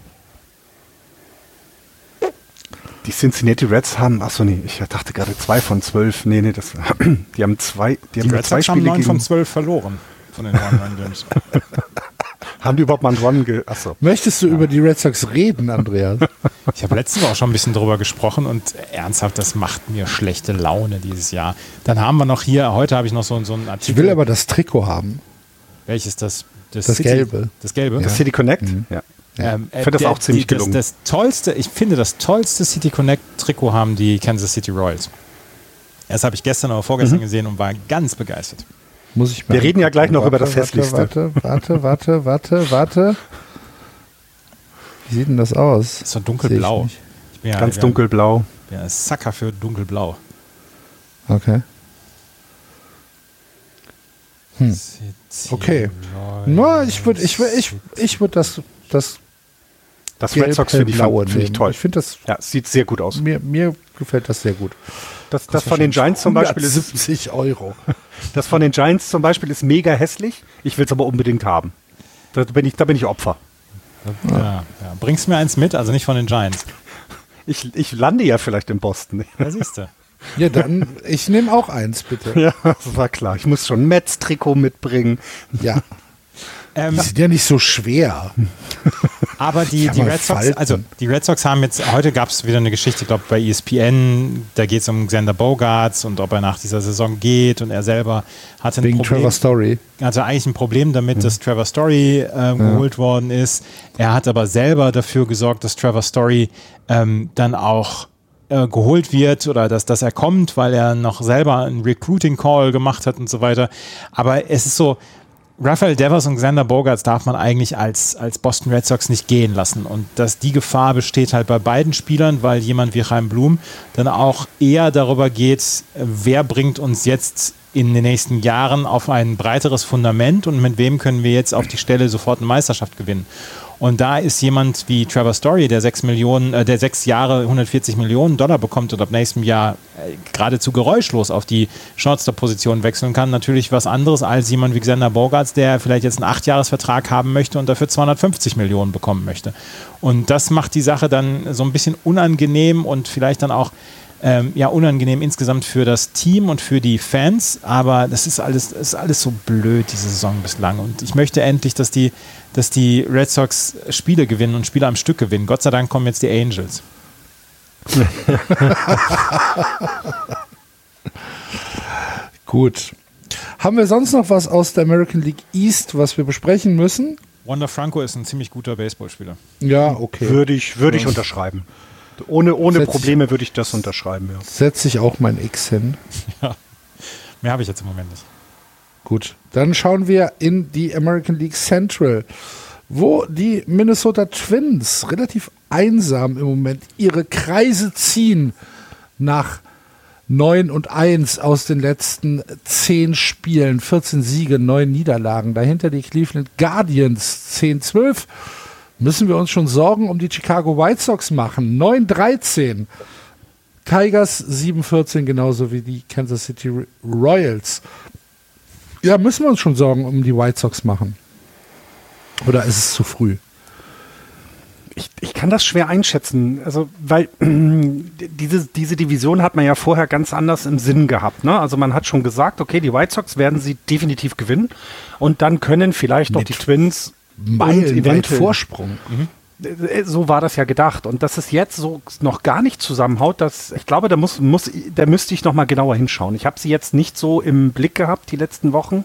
Die Cincinnati Reds haben, achso, nee, ich dachte gerade zwei von zwölf. Nee, nee, das, die haben zwei, die, die haben Red zwei Spiele haben neun von zwölf verloren von den One-Run-Games. Haben die überhaupt mal einen Run ge Achso. Möchtest du ja. über die Red Sox reden, Andreas? Ich habe letztens auch schon ein bisschen drüber gesprochen und ernsthaft, das macht mir schlechte Laune dieses Jahr. Dann haben wir noch hier, heute habe ich noch so, so einen Artikel. Ich will aber das Trikot haben. Welches das? Das, das City, Gelbe. Das Gelbe? Das City Connect? Mhm. Ja. Ähm, ich finde das auch ziemlich die, gelungen. Das, das, tollste, ich finde, das tollste City Connect Trikot haben die Kansas City Royals. Das habe ich gestern oder vorgestern mhm. gesehen und war ganz begeistert. Muss ich Wir reden ja gleich noch warte, über das Hässlichste. Warte, warte, warte, warte, warte. Wie sieht denn das aus? Das ist so dunkelblau. Ja, Ganz dunkelblau. Ja, Sacker für dunkelblau. Okay. Hm. Okay. Na, ich würde ich ich, ich würd das, das das Red Sox finde ich, find ich toll. Ich finde das. Ja, sieht sehr gut aus. Mir, mir gefällt das sehr gut. Das, das von den Giants zum Beispiel ist 70 Euro. Das von den Giants zum Beispiel ist mega hässlich. Ich will es aber unbedingt haben. Da bin ich, da bin ich Opfer. Ja, ja. Bringst mir eins mit, also nicht von den Giants. Ich, ich lande ja vielleicht in Boston. Ja, siehst du. Ja, dann, ich nehme auch eins, bitte. Ja, das war klar. Ich muss schon Metz-Trikot mitbringen. Ja. Ähm, Die sind ja nicht so schwer. Aber die, die Red Sox, falten. also die Red Sox haben jetzt, heute gab es wieder eine Geschichte, ich glaube bei ESPN, da geht es um Xander Bogarts und ob er nach dieser Saison geht und er selber hatte ein Wegen Problem. Trevor Story. Also eigentlich ein Problem damit, dass Trevor Story ähm, geholt worden ist. Er hat aber selber dafür gesorgt, dass Trevor Story ähm, dann auch äh, geholt wird oder dass, dass er kommt, weil er noch selber einen Recruiting Call gemacht hat und so weiter. Aber es ist so, Rafael Devers und Xander Bogarts darf man eigentlich als, als Boston Red Sox nicht gehen lassen. Und dass die Gefahr besteht halt bei beiden Spielern, weil jemand wie Chaim Blum dann auch eher darüber geht, wer bringt uns jetzt in den nächsten Jahren auf ein breiteres Fundament und mit wem können wir jetzt auf die Stelle sofort eine Meisterschaft gewinnen. Und da ist jemand wie Trevor Story, der sechs Millionen, äh, der sechs Jahre 140 Millionen Dollar bekommt und ab nächstem Jahr äh, geradezu geräuschlos auf die Shortstop-Position wechseln kann, natürlich was anderes als jemand wie Xander Bogarts, der vielleicht jetzt einen Achtjahresvertrag haben möchte und dafür 250 Millionen bekommen möchte. Und das macht die Sache dann so ein bisschen unangenehm und vielleicht dann auch ähm, ja, unangenehm insgesamt für das Team und für die Fans, aber das ist alles, das ist alles so blöd, diese Saison bislang. Und ich möchte endlich, dass die, dass die Red Sox Spiele gewinnen und Spiele am Stück gewinnen. Gott sei Dank kommen jetzt die Angels. Gut. Haben wir sonst noch was aus der American League East, was wir besprechen müssen? Wanda Franco ist ein ziemlich guter Baseballspieler. Ja, okay. Würde ich, würde ich unterschreiben. Ohne, ohne Setz- Probleme würde ich das unterschreiben, ja. Setze ich auch mein X hin. Mehr habe ich jetzt im Moment nicht. Gut, dann schauen wir in die American League Central, wo die Minnesota Twins relativ einsam im Moment ihre Kreise ziehen nach 9 und 1 aus den letzten 10 Spielen, 14 Siege, 9 Niederlagen. Dahinter die Cleveland Guardians 10-12. Müssen wir uns schon Sorgen um die Chicago White Sox machen? 9-13. Tigers 7-14, genauso wie die Kansas City Royals. Ja, müssen wir uns schon Sorgen um die White Sox machen? Oder ist es zu früh? Ich, ich kann das schwer einschätzen. Also, weil diese, diese Division hat man ja vorher ganz anders im Sinn gehabt. Ne? Also man hat schon gesagt, okay, die White Sox werden sie definitiv gewinnen. Und dann können vielleicht noch die Twins und Meilenweit eventuell- Vorsprung. Äh, So war das ja gedacht. Und dass es jetzt so noch gar nicht zusammenhaut, das, ich glaube, da muss, muss, da müsste ich noch mal genauer hinschauen. Ich habe sie jetzt nicht so im Blick gehabt die letzten Wochen.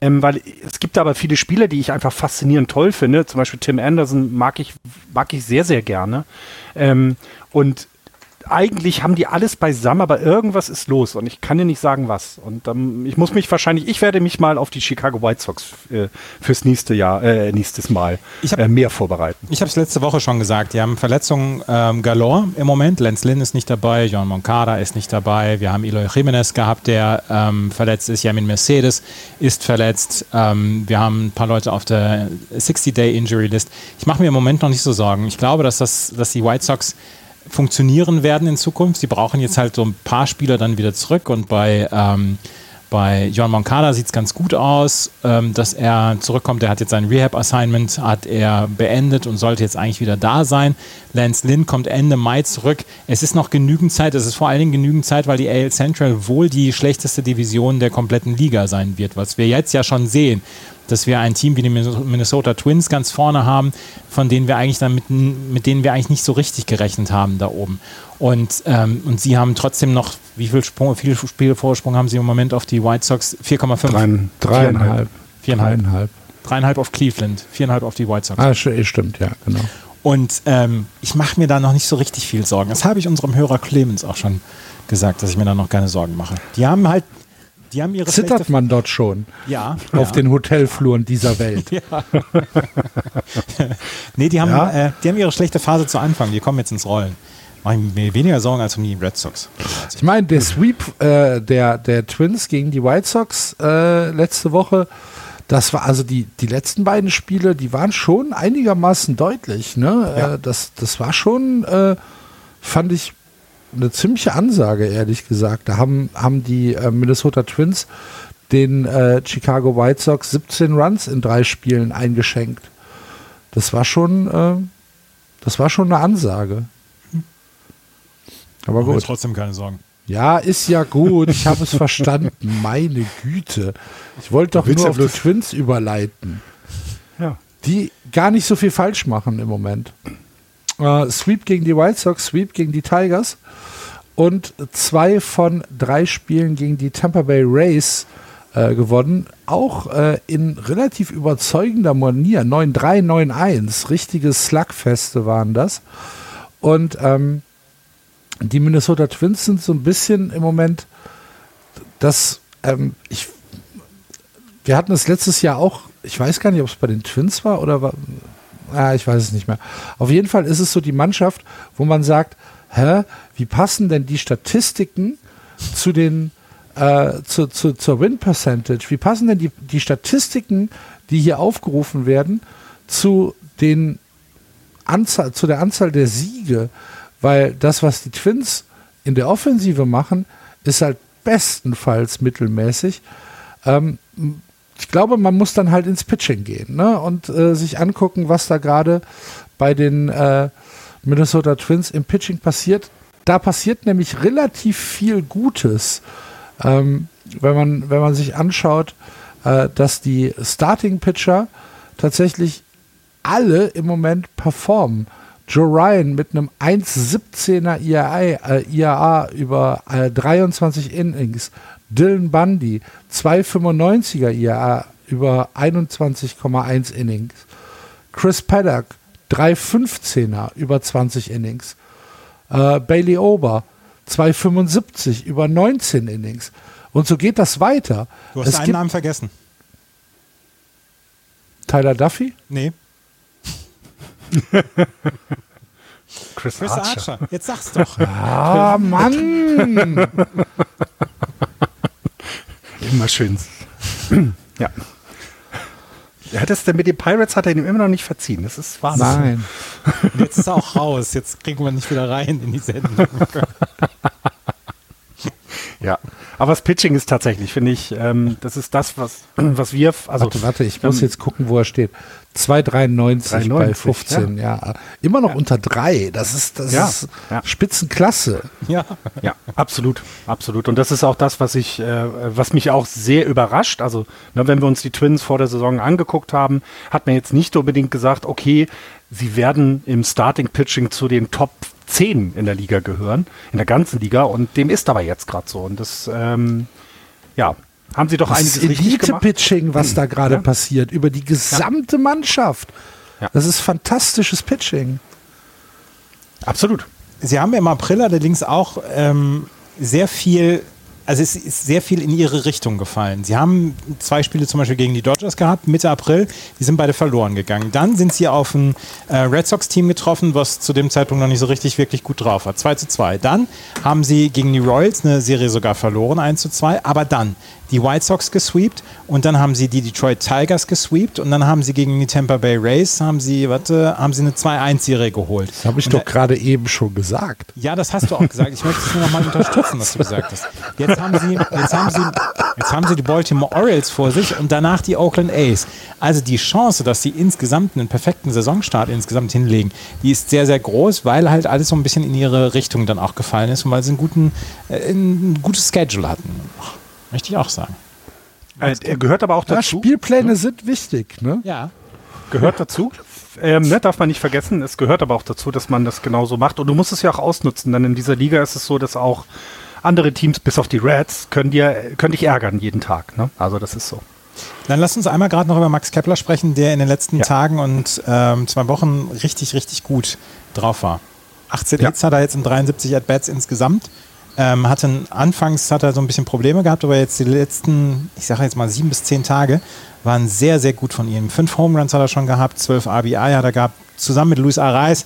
Ähm, weil es gibt aber viele Spieler, die ich einfach faszinierend toll finde. Zum Beispiel Tim Anderson mag ich, mag ich sehr, sehr gerne. Ähm, und eigentlich haben die alles beisammen, aber irgendwas ist los und ich kann dir nicht sagen, was. Und ähm, ich muss mich wahrscheinlich, ich werde mich mal auf die Chicago White Sox äh, fürs nächste Jahr, äh, nächstes Mal Ich hab- äh, mehr vorbereiten. Ich habe es letzte Woche schon gesagt, die haben Verletzungen ähm, galore im Moment. Lance Lynn ist nicht dabei, John Moncada ist nicht dabei. Wir haben Eloy Jimenez gehabt, der ähm, verletzt ist. Yamin Mercedes ist verletzt. Ähm, wir haben ein paar Leute auf der 60-Day-Injury-List. Ich mache mir im Moment noch nicht so Sorgen. Ich glaube, dass, das, dass die White Sox funktionieren werden in Zukunft. Sie brauchen jetzt halt so ein paar Spieler dann wieder zurück und bei ähm, bei John Moncada sieht es ganz gut aus, ähm, dass er zurückkommt. Er hat jetzt sein Rehab-Assignment, hat er beendet und sollte jetzt eigentlich wieder da sein. Lance Lynn kommt Ende Mai zurück. Es ist noch genügend Zeit, es ist vor allen Dingen genügend Zeit, weil die AL Central wohl die schlechteste Division der kompletten Liga sein wird, was wir jetzt ja schon sehen dass wir ein Team wie die Minnesota Twins ganz vorne haben, von denen wir eigentlich dann mit, mit denen wir eigentlich nicht so richtig gerechnet haben da oben. Und, ähm, und sie haben trotzdem noch, wie viel, Sprung, viel Spielvorsprung haben sie im Moment auf die White Sox? 4,5. Dreien- Dreieinhalb. Viereinhalb. Dreieinhalb. Dreieinhalb auf Cleveland, viereinhalb auf die White Sox. Ah, st- stimmt, ja, genau. Und ähm, ich mache mir da noch nicht so richtig viel Sorgen. Das habe ich unserem Hörer Clemens auch schon gesagt, dass ich mir da noch keine Sorgen mache. Die haben halt, die haben ihre Zittert man dort schon Ja. auf ja. den Hotelfluren dieser Welt? Nee, die haben, Ja? äh, die haben ihre schlechte Phase zu Anfang. Die kommen jetzt ins Rollen. Mache ich mir weniger Sorgen als um die Red Sox. Ich meine, der Sweep äh, der, der Twins gegen die White Sox äh, letzte Woche, das war also die, die letzten beiden Spiele, die waren schon einigermaßen deutlich. Ne? Ja. Äh, das, das war schon, äh, fand ich, eine ziemliche Ansage, ehrlich gesagt. Da haben, haben die äh, Minnesota Twins den äh, Chicago White Sox 17 Runs in drei Spielen eingeschenkt. Das war schon, äh, das war schon eine Ansage. Aber gut. trotzdem keine Sorgen. Ja, ist ja gut. Ich habe es verstanden. Meine Güte. Ich wollte doch nur auf die Twins überleiten. Ja. Die gar nicht so viel falsch machen im Moment. Äh, Sweep gegen die White Sox, Sweep gegen die Tigers und zwei von drei Spielen gegen die Tampa Bay Rays äh, gewonnen. Auch äh, in relativ überzeugender Manier. 9-3, 9-1. Richtige Slugfeste waren das. Und ähm, die Minnesota Twins sind so ein bisschen im Moment das, ähm, ich, wir hatten es letztes Jahr auch, ich weiß gar nicht, ob es bei den Twins war oder war, ah, ich weiß es nicht mehr. Auf jeden Fall ist es so die Mannschaft, wo man sagt, hä, wie passen denn die Statistiken zu den äh, zu, zu, zur Win Percentage? Wie passen denn die, die Statistiken, die hier aufgerufen werden, zu den Anzahl, zu der Anzahl der Siege? Weil das, was die Twins in der Offensive machen, ist halt bestenfalls mittelmäßig. Ähm, ich glaube, man muss dann halt ins Pitching gehen ne? und äh, sich angucken, was da gerade bei den äh, Minnesota Twins im Pitching passiert. Da passiert nämlich relativ viel Gutes, ähm, wenn, man, wenn man sich anschaut, äh, dass die Starting Pitcher tatsächlich alle im Moment performen. Joe Ryan mit einem 1,17er IAA, äh, IAA über äh, 23 Innings. Dylan Bundy 2,95er IAA über 21,1 Innings. Chris Paddock 3,15er über 20 Innings. Äh, Bailey Ober 2,75 über 19 Innings. Und so geht das weiter. Du hast es einen Namen vergessen. Tyler Duffy? Nee. Chris, Chris Archer. Archer. Jetzt sag's doch. Ah, Mann! Immer schön. ja. Ja, das mit den Pirates hat er ihm immer noch nicht verziehen. Das ist Wahnsinn. Nein. Und jetzt ist er auch raus. Jetzt kriegen wir nicht wieder rein in die Sendung. ja. Aber das Pitching ist tatsächlich, finde ich, ähm, das ist das, was, was wir. Also, warte, warte, ich muss ähm, jetzt gucken, wo er steht. 2,93 bei 15, ja. ja. Immer noch ja. unter 3. Das ist, das ja. ist Spitzenklasse. Ja. ja, absolut, absolut. Und das ist auch das, was ich, äh, was mich auch sehr überrascht. Also, ne, wenn wir uns die Twins vor der Saison angeguckt haben, hat man jetzt nicht unbedingt gesagt, okay, sie werden im Starting Pitching zu den Top 10 in der Liga gehören, in der ganzen Liga. Und dem ist aber jetzt gerade so. Und das, ähm, ja, haben sie doch das einiges Elite-Pitching, was da gerade ja. passiert, über die gesamte ja. Mannschaft. Ja. Das ist fantastisches Pitching. Absolut. Sie haben im April allerdings auch ähm, sehr viel also es ist sehr viel in ihre Richtung gefallen. Sie haben zwei Spiele zum Beispiel gegen die Dodgers gehabt, Mitte April, die sind beide verloren gegangen. Dann sind sie auf ein äh, Red Sox-Team getroffen, was zu dem Zeitpunkt noch nicht so richtig wirklich gut drauf war. 2 zu 2. Dann haben sie gegen die Royals eine Serie sogar verloren, 1 zu 2, aber dann die White Sox gesweept und dann haben sie die Detroit Tigers gesweept und dann haben sie gegen die Tampa Bay Rays haben sie, warte, haben sie eine 2-1-Serie geholt. Das habe ich und doch gerade eben schon gesagt. Ja, das hast du auch gesagt. Ich möchte es nur noch mal unterstützen, was du gesagt hast. Jetzt haben sie, jetzt haben sie, jetzt haben sie die Baltimore Orioles vor sich und danach die Oakland A's. Also die Chance, dass sie insgesamt einen perfekten Saisonstart insgesamt hinlegen, die ist sehr, sehr groß, weil halt alles so ein bisschen in ihre Richtung dann auch gefallen ist und weil sie einen guten, äh, ein gutes Schedule hatten. Möchte ich auch sagen. Äh, er gehört aber auch dazu. Ja, Spielpläne sind wichtig, ne? Ja. Gehört dazu. Ähm, ne, darf man nicht vergessen. Es gehört aber auch dazu, dass man das genauso macht. Und du musst es ja auch ausnutzen, denn in dieser Liga ist es so, dass auch andere Teams, bis auf die Reds, können, dir, können dich ärgern jeden Tag. Ne? Also das ist so. Dann lass uns einmal gerade noch über Max Kepler sprechen, der in den letzten ja. Tagen und ähm, zwei Wochen richtig, richtig gut drauf war. 18 ja. Hits hat er jetzt in 73 At-Bats insgesamt. Ähm, hatten, anfangs hat er so ein bisschen Probleme gehabt, aber jetzt die letzten, ich sage jetzt mal sieben bis zehn Tage, waren sehr, sehr gut von ihm. Fünf Home Runs hat er schon gehabt, zwölf RBI hat er gehabt. Zusammen mit Luis Arraez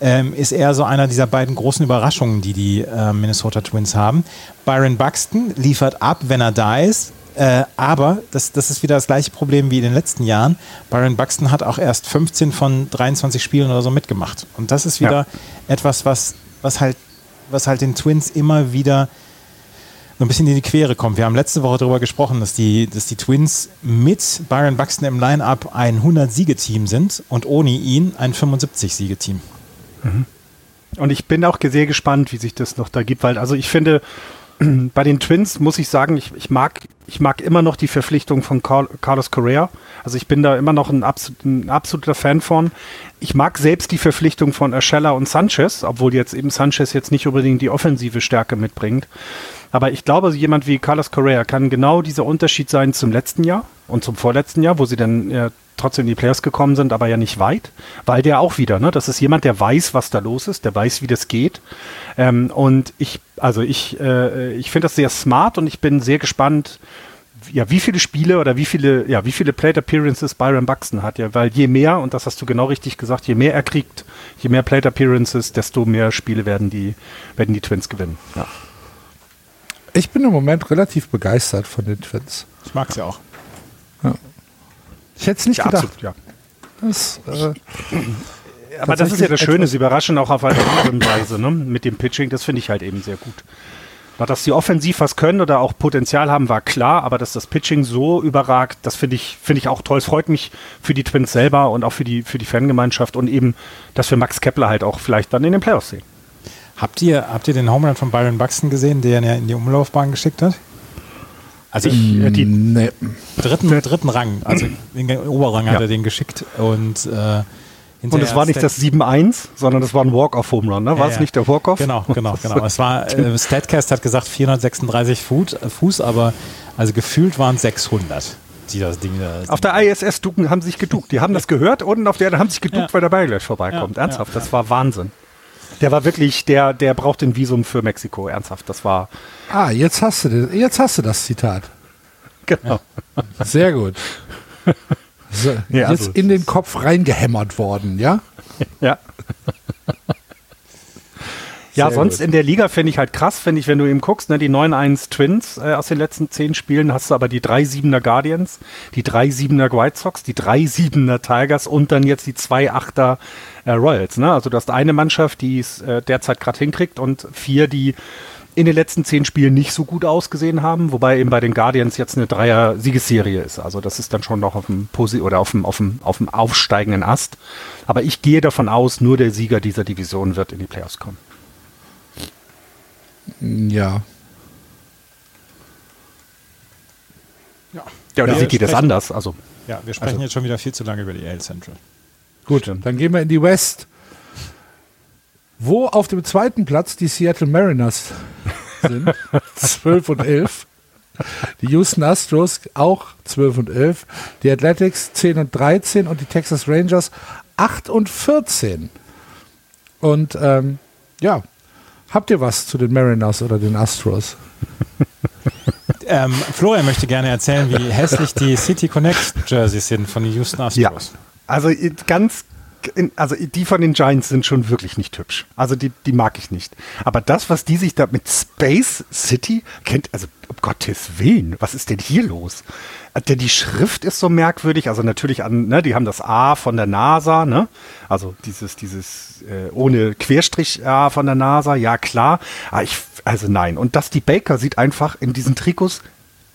ähm, ist er so einer dieser beiden großen Überraschungen, die die äh, Minnesota Twins haben. Byron Buxton liefert ab, wenn er da ist. Äh, aber das, das ist wieder das gleiche Problem wie in den letzten Jahren. Byron Buxton hat auch erst 15 von 23 Spielen oder so mitgemacht. Und das ist wieder ja. etwas, was, was halt was halt den Twins immer wieder so ein bisschen in die Quere kommt. Wir haben letzte Woche darüber gesprochen, dass die, dass die Twins mit Byron Buxton im Line-Up ein 100-Siegeteam sind und ohne ihn ein 75-Siegeteam. Mhm. Und ich bin auch sehr gespannt, wie sich das noch da gibt, weil also ich finde, bei den Twins muss ich sagen, ich, ich, mag, ich mag immer noch die Verpflichtung von Carlos Correa. Also ich bin da immer noch ein, absolut, ein absoluter Fan von. Ich mag selbst die Verpflichtung von Urshela und Sanchez, obwohl jetzt eben Sanchez jetzt nicht unbedingt die offensive Stärke mitbringt. Aber ich glaube, jemand wie Carlos Correa kann genau dieser Unterschied sein zum letzten Jahr und zum vorletzten Jahr, wo sie dann ja, trotzdem in die Playoffs gekommen sind, aber ja nicht weit, weil der auch wieder, ne, das ist jemand, der weiß, was da los ist, der weiß, wie das geht. Ähm, und ich, also ich, äh, ich finde das sehr smart und ich bin sehr gespannt, ja, wie viele Spiele oder wie viele, ja, wie viele Plate Appearances Byron Buxton hat, ja, weil je mehr, und das hast du genau richtig gesagt, je mehr er kriegt, je mehr Plate Appearances, desto mehr Spiele werden die, werden die Twins gewinnen. Ja. Ich bin im Moment relativ begeistert von den Twins. Ich mag sie auch. Ja. Ich hätte es nicht ja, gedacht. Absolut, ja. Das, äh, aber das ist ja das Schöne, sie überraschen auch auf eine andere Weise, ne? Mit dem Pitching, das finde ich halt eben sehr gut. Dass sie offensiv was können oder auch Potenzial haben, war klar, aber dass das Pitching so überragt, das finde ich, finde ich auch toll. Es freut mich für die Twins selber und auch für die, für die Fangemeinschaft und eben, dass wir Max Kepler halt auch vielleicht dann in den Playoffs sehen. Habt ihr, habt ihr den Homerun von Byron Buxton gesehen, der ihn ja in die Umlaufbahn geschickt hat? Also ich, äh, die nee. dritten, dritten Rang, also den Oberrang ja. hat er den geschickt und äh, und es war nicht das 7-1, sondern es war ein Walk-Off-Home Run, ne? War ja, es ja. nicht der Walk-Off? Genau, genau, genau. Es war, äh, Statcast hat gesagt 436 Fuß, äh, Fuß, aber also gefühlt waren es 600. Die das Ding da auf der ISS ducken, haben sich geduckt. Die haben das gehört und auf der haben sich geduckt, ja. weil der Ball gleich vorbeikommt. Ernsthaft, das war Wahnsinn. Der war wirklich, der, der braucht ein Visum für Mexiko, ernsthaft. Das war. Ah, jetzt hast du das, jetzt hast du das Zitat. Genau. Sehr gut. So, ja, jetzt also, in den Kopf reingehämmert worden, ja? Ja. ja, sonst gut. in der Liga finde ich halt krass, finde ich, wenn du eben guckst, ne, die 9-1 Twins äh, aus den letzten zehn Spielen, hast du aber die 3-7er Guardians, die 3-7er White Sox, die 3-7er Tigers und dann jetzt die 2-8er äh, Royals. Ne? Also du hast eine Mannschaft, die es äh, derzeit gerade hinkriegt und vier, die in den letzten zehn Spielen nicht so gut ausgesehen haben, wobei eben bei den Guardians jetzt eine Dreier-Siegesserie ist. Also das ist dann schon noch auf dem Posi oder auf dem, auf dem, auf dem aufsteigenden Ast. Aber ich gehe davon aus, nur der Sieger dieser Division wird in die Playoffs kommen. Ja. Ja, ja oder ja, geht das anders? Also, ja, wir sprechen also, jetzt schon wieder viel zu lange über die AL Central. Gut, Stimmt. dann gehen wir in die West. Wo auf dem zweiten Platz die Seattle Mariners sind, 12 und 11. Die Houston Astros auch 12 und 11. Die Athletics 10 und 13 und die Texas Rangers 8 und 14. Und ähm, ja, habt ihr was zu den Mariners oder den Astros? ähm, Florian möchte gerne erzählen, wie hässlich die City Connect Jerseys sind von den Houston Astros. Ja. Also ganz also die von den Giants sind schon wirklich nicht hübsch. Also die, die mag ich nicht. Aber das, was die sich da mit Space City kennt, also um Gottes Willen, was ist denn hier los? Äh, die Schrift ist so merkwürdig, also natürlich an, ne, die haben das A von der NASA, ne? Also dieses, dieses äh, ohne Querstrich A von der NASA, ja klar. Aber ich, also nein. Und dass die Baker sieht einfach in diesen Trikots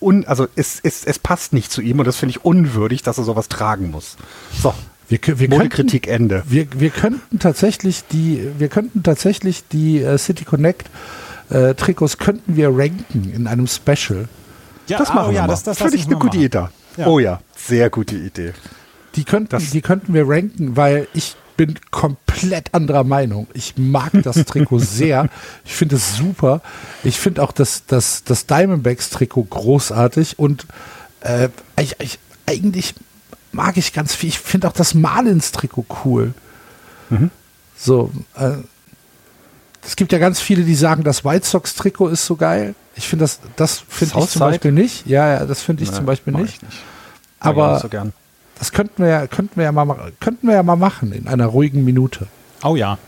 Un, also es, es, es passt nicht zu ihm und das finde ich unwürdig, dass er sowas tragen muss. So, wir, wir Modekritik Ende. Wir, wir könnten tatsächlich die, wir könnten tatsächlich die äh, City Connect äh, Trikots könnten wir ranken in einem Special. Ja, das machen oh, wir ja, mal. Das, das Finde ich eine gute Idee. Ja. Oh ja, sehr gute Idee. Die könnten, die könnten wir ranken, weil ich bin komplett anderer Meinung. Ich mag das Trikot sehr. Ich finde es super. Ich finde auch das, das, das Diamondbacks-Trikot großartig und äh, ich, ich, eigentlich mag ich ganz viel. Ich finde auch das Marlins-Trikot cool. Mhm. So, äh, es gibt ja ganz viele, die sagen, das White Sox-Trikot ist so geil. Ich finde das, das finde ich zum Beispiel nicht. Ja, ja das finde ich nee, zum Beispiel nicht. nicht. Aber so das könnten wir ja, könnten wir ja mal, könnten wir ja mal machen in einer ruhigen Minute. Oh ja.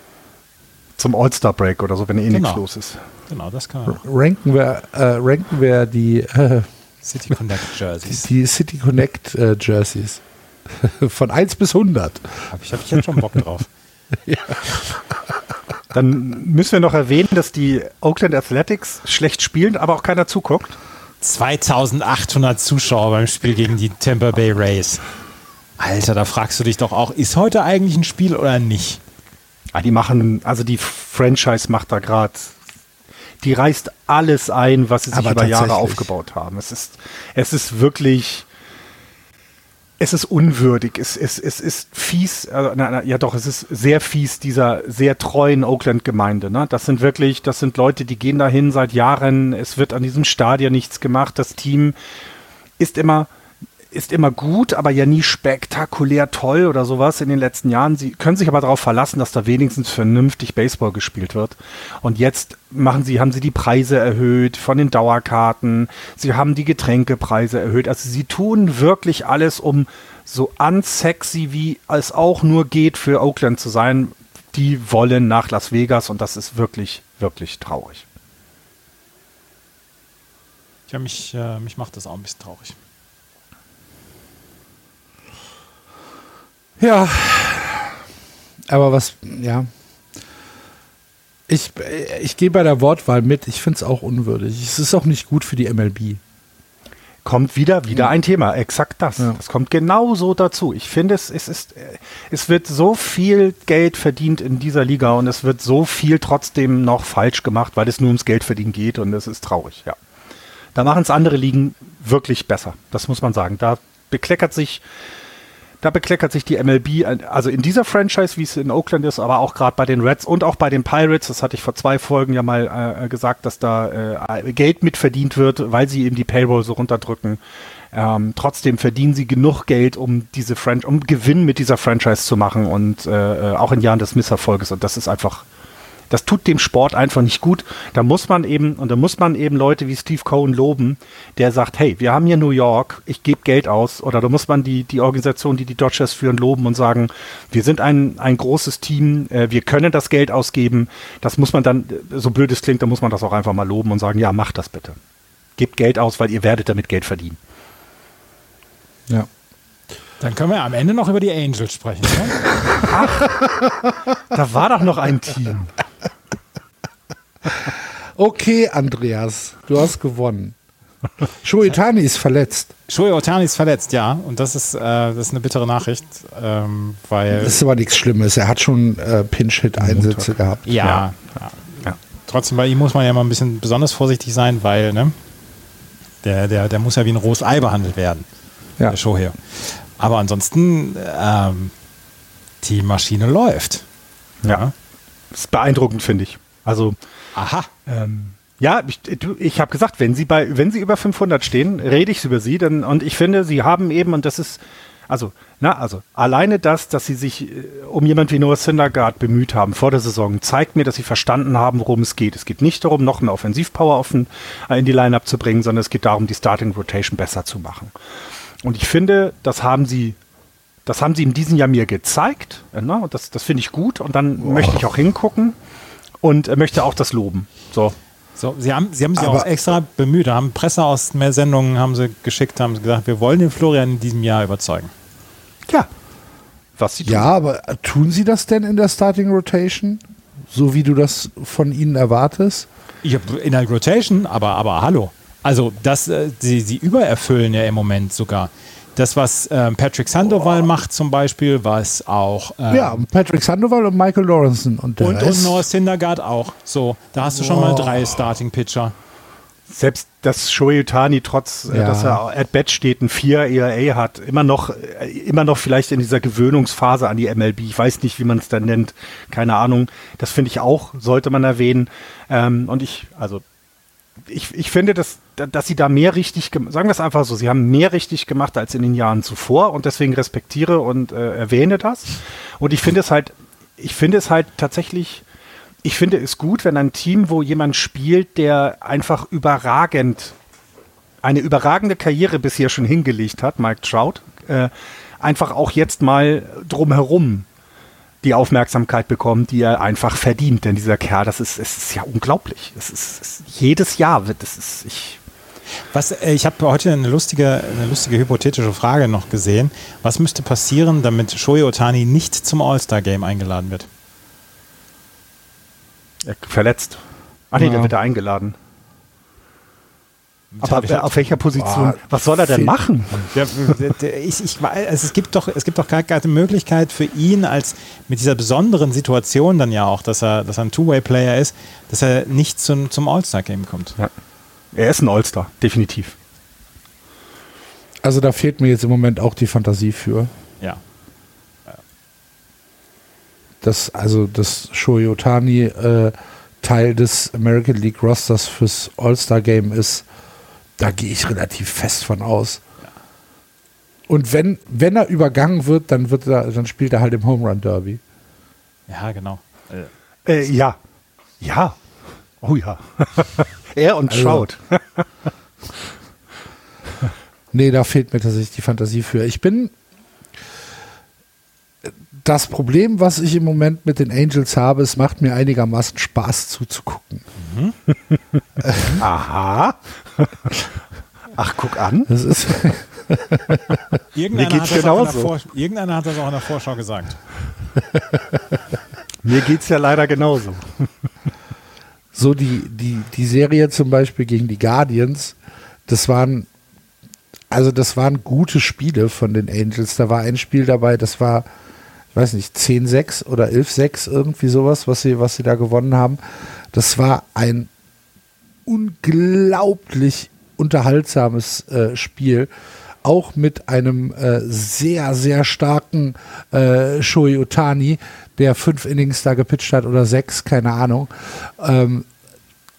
Zum All-Star-Break oder so, wenn eh genau. nichts los ist. Genau, das kann man. Ranken wir, äh, ranken wir die äh, City Connect Jerseys. Die, die City Connect äh, Jerseys. Von 1 bis 100. Habe ich, hab ich jetzt schon Bock drauf. ja. Dann müssen wir noch erwähnen, dass die Oakland Athletics schlecht spielen, aber auch keiner zuguckt. 2800 Zuschauer beim Spiel gegen die Tampa Bay Rays. Alter, da fragst du dich doch auch, ist heute eigentlich ein Spiel oder nicht? Ah, die machen, also die Franchise macht da gerade, die reißt alles ein, was sie sich Aber über Jahre aufgebaut haben. Es ist, es ist wirklich, es ist unwürdig, es, es, es ist fies, äh, na, na, ja doch, es ist sehr fies dieser sehr treuen Oakland-Gemeinde. Ne? Das sind wirklich, das sind Leute, die gehen dahin seit Jahren, es wird an diesem Stadion nichts gemacht, das Team ist immer, ist immer gut, aber ja nie spektakulär toll oder sowas in den letzten Jahren. Sie können sich aber darauf verlassen, dass da wenigstens vernünftig Baseball gespielt wird. Und jetzt machen sie, haben sie die Preise erhöht von den Dauerkarten. Sie haben die Getränkepreise erhöht. Also sie tun wirklich alles, um so unsexy wie es auch nur geht für Oakland zu sein. Die wollen nach Las Vegas und das ist wirklich, wirklich traurig. Ja, mich, äh, mich macht das auch ein bisschen traurig. Ja, aber was, ja. Ich, ich gehe bei der Wortwahl mit. Ich finde es auch unwürdig. Es ist auch nicht gut für die MLB. kommt wieder, wieder ein Thema. Exakt das. Ja. Das kommt genauso dazu. Ich finde, es, es ist, es wird so viel Geld verdient in dieser Liga und es wird so viel trotzdem noch falsch gemacht, weil es nur ums Geld verdienen geht und es ist traurig, ja. Da machen es andere Ligen wirklich besser. Das muss man sagen. Da bekleckert sich, da bekleckert sich die MLB, also in dieser Franchise, wie es in Oakland ist, aber auch gerade bei den Reds und auch bei den Pirates, das hatte ich vor zwei Folgen ja mal äh, gesagt, dass da äh, Geld mitverdient wird, weil sie eben die Payroll so runterdrücken. Ähm, trotzdem verdienen sie genug Geld, um diese Fran um Gewinn mit dieser Franchise zu machen und äh, äh, auch in Jahren des Misserfolges. Und das ist einfach, das tut dem Sport einfach nicht gut. Da muss man eben, und da muss man eben Leute wie Steve Cohen loben, der sagt, hey, wir haben hier New York, ich gebe Geld aus. Oder da muss man die, die Organisation, die die Dodgers führen, loben und sagen, wir sind ein, ein großes Team, äh, wir können das Geld ausgeben. Das muss man dann, so blöd es klingt, da muss man das auch einfach mal loben und sagen, ja, macht das bitte. Gebt Geld aus, weil ihr werdet damit Geld verdienen. Ja. Dann können wir am Ende noch über die Angels sprechen. Ne? Da war doch noch ein Team. Okay, Andreas, du hast gewonnen. Shoitani ist verletzt. Shohei Otani ist verletzt, ja. Und das ist, äh, das ist eine bittere Nachricht, ähm, weil. Das ist aber nichts Schlimmes. Er hat schon äh, Pinch-Hit-Einsätze gehabt. Ja, ja. Ja. Trotzdem, bei ihm muss man ja mal ein bisschen besonders vorsichtig sein, weil, ne? Der, der, der muss ja wie ein rohes Ei behandelt werden. Ja. Der Shohei. Aber ansonsten, ähm, die Maschine läuft. Ja. Das ist beeindruckend, finde ich. Also, Aha. Ähm, ja, ich, ich habe gesagt, wenn sie bei, wenn sie über 500 stehen, rede ich über sie, denn, und ich finde, sie haben eben, und das ist, also, na, also, alleine das, dass sie sich äh, um jemand wie Noah Syndergaard bemüht haben vor der Saison, zeigt mir, dass sie verstanden haben, worum es geht. Es geht nicht darum, noch mehr Offensivpower offen, äh, in die Lineup zu bringen, sondern es geht darum, die Starting Rotation besser zu machen. Und ich finde, das haben sie das haben sie in diesem Jahr mir gezeigt. Ne? Und das, das finde ich gut. Und dann möchte ich auch hingucken und möchte auch das loben. So. So, sie haben, sie haben sich Aber- auch extra bemüht, haben Presse aus mehr Sendungen haben sie geschickt, haben sie gesagt, wir wollen den Florian in diesem Jahr überzeugen. Ja. Was sie tun. Ja, aber tun sie das denn in der Starting Rotation? So wie du das von ihnen erwartest? Ich habe in der Rotation, aber, aber hallo. Also, das, äh, sie, sie übererfüllen ja im Moment sogar. Das, was ähm, Patrick Sandoval macht zum Beispiel, was auch ähm, Ja, Patrick Sandoval und Michael Lawrenson und der und, und Rest. Noah Syndergaard auch. So, da hast du schon mal drei Starting-Pitcher. Selbst dass Shohei Tani trotz, äh, Ja. dass er at bat steht, ein 4 ERA hat, immer noch, äh, immer noch vielleicht in dieser Gewöhnungsphase an die MLB. Ich weiß nicht, wie man es dann nennt. Keine Ahnung. Das finde ich auch, sollte man erwähnen. Ähm, und ich, also, ich, ich finde, dass, dass sie da mehr richtig gemacht, sagen wir es einfach so, sie haben mehr richtig gemacht als in den Jahren zuvor und deswegen respektiere und äh, erwähne das. Und ich finde es halt, ich finde es halt tatsächlich, ich finde es gut, wenn ein Team, wo jemand spielt, der einfach überragend, eine überragende Karriere bisher schon hingelegt hat, Mike Trout, äh, einfach auch jetzt mal drumherum die Aufmerksamkeit bekommt, die er einfach verdient. Denn dieser Kerl, das ist, es ist ja unglaublich. Es ist, es, jedes Jahr wird, das ist, ich, Was, äh, ich habe heute eine lustige, eine lustige hypothetische Frage noch gesehen. Was müsste passieren, damit Shohei Otani nicht zum All-Star-Game eingeladen wird? er verletzt. Ach nee, Ja. der wird da eingeladen. Aber auf welcher Position? Boah, was soll er denn machen? Der, der, der, ich, ich, weiß, also es gibt doch, es gibt doch gar keine Möglichkeit für ihn als mit dieser besonderen Situation dann ja auch, dass er, dass er ein Two-Way-Player ist, dass er nicht zum, zum All-Star-Game kommt. Er ist ein All-Star, definitiv. Also da fehlt mir jetzt im Moment auch die Fantasie für. Ja. dass also das Shohei Otani äh, Teil des American League Rosters fürs All-Star Game ist, da gehe ich relativ fest von aus. Und wenn, wenn er übergangen wird, dann wird er, dann spielt er halt im Home Run Derby. Ja, genau. Äh, ja. Ja. Oh ja. er und Also- Trout. Nee, da fehlt mir tatsächlich die Fantasie für. Ich bin das Problem, was ich im Moment mit den Angels habe, es macht mir einigermaßen Spaß zuzugucken. Aha. Ach, guck an. Das ist Irgendeiner, geht's hat das auch in der genauso. Irgendeiner hat das auch in der Vorschau gesagt. Mir geht's ja leider genauso. so die, die, die Serie zum Beispiel gegen die Guardians, das waren, also das waren gute Spiele von den Angels. Da war ein Spiel dabei, das war, ich weiß nicht, 10-6 oder 11-6, irgendwie sowas, was sie, was sie da gewonnen haben. Das war ein unglaublich unterhaltsames äh, Spiel. Auch mit einem äh, sehr, sehr starken äh, Shohei Otani, der fünf Innings da gepitcht hat oder sechs, keine Ahnung. Ähm,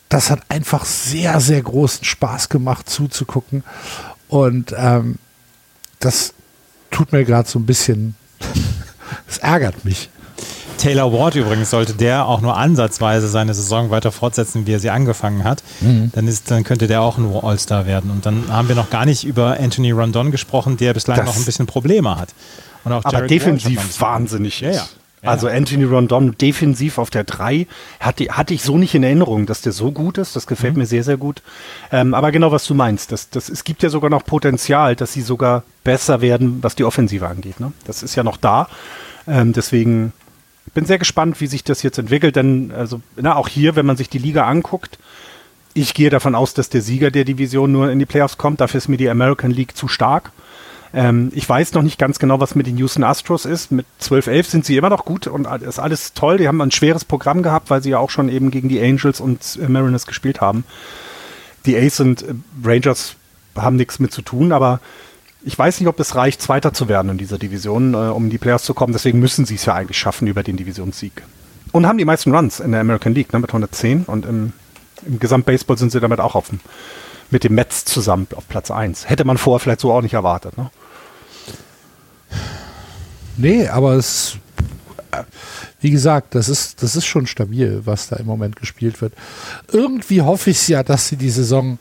das hat einfach sehr, sehr großen Spaß gemacht zuzugucken. Und ähm, das tut mir gerade so ein bisschen, das ärgert mich. Taylor Ward übrigens sollte der auch nur ansatzweise seine Saison weiter fortsetzen, wie er sie angefangen hat, dann, ist, dann könnte der auch nur All-Star werden. Und dann haben wir noch gar nicht über Anthony Rondon gesprochen, der bislang Das- noch ein bisschen Probleme hat. Und auch Aber ein defensiv bisschen- wahnsinnig Ja, ist. ja. Ja, also. Anthony Rondon defensiv auf der 3 hatte, hatte ich so nicht in Erinnerung, dass der so gut ist. Das gefällt Mhm. mir sehr, sehr gut. Ähm, aber genau, was du meinst. Das, das, es gibt ja sogar noch Potenzial, dass sie sogar besser werden, was die Offensive angeht. Ne? Das ist ja noch da. Ähm, deswegen bin sehr gespannt, wie sich das jetzt entwickelt. Denn also, na, auch hier, wenn man sich die Liga anguckt, ich gehe davon aus, dass der Sieger der Division nur in die Playoffs kommt. Dafür ist mir die American League zu stark. Ähm, ich weiß noch nicht ganz genau, was mit den Houston Astros ist. Mit 12-11 sind sie immer noch gut und ist alles toll. Die haben ein schweres Programm gehabt, weil sie ja auch schon eben gegen die Angels und äh, Mariners gespielt haben. Die Ace und äh, Rangers haben nichts mit zu tun, aber ich weiß nicht, ob es reicht, Zweiter zu werden in dieser Division, äh, um in die Playoffs zu kommen. Deswegen müssen sie es ja eigentlich schaffen über den Divisionssieg. Und haben die meisten Runs in der American League ne, mit 110 und im, im Gesamtbaseball sind sie damit auch auf dem, mit den Mets zusammen auf Platz 1. Hätte man vorher vielleicht so auch nicht erwartet. Ne? Nee, aber es, äh, wie gesagt, das ist, das ist schon stabil, was da im Moment gespielt wird. Irgendwie hoffe ich ja, dass sie die Saison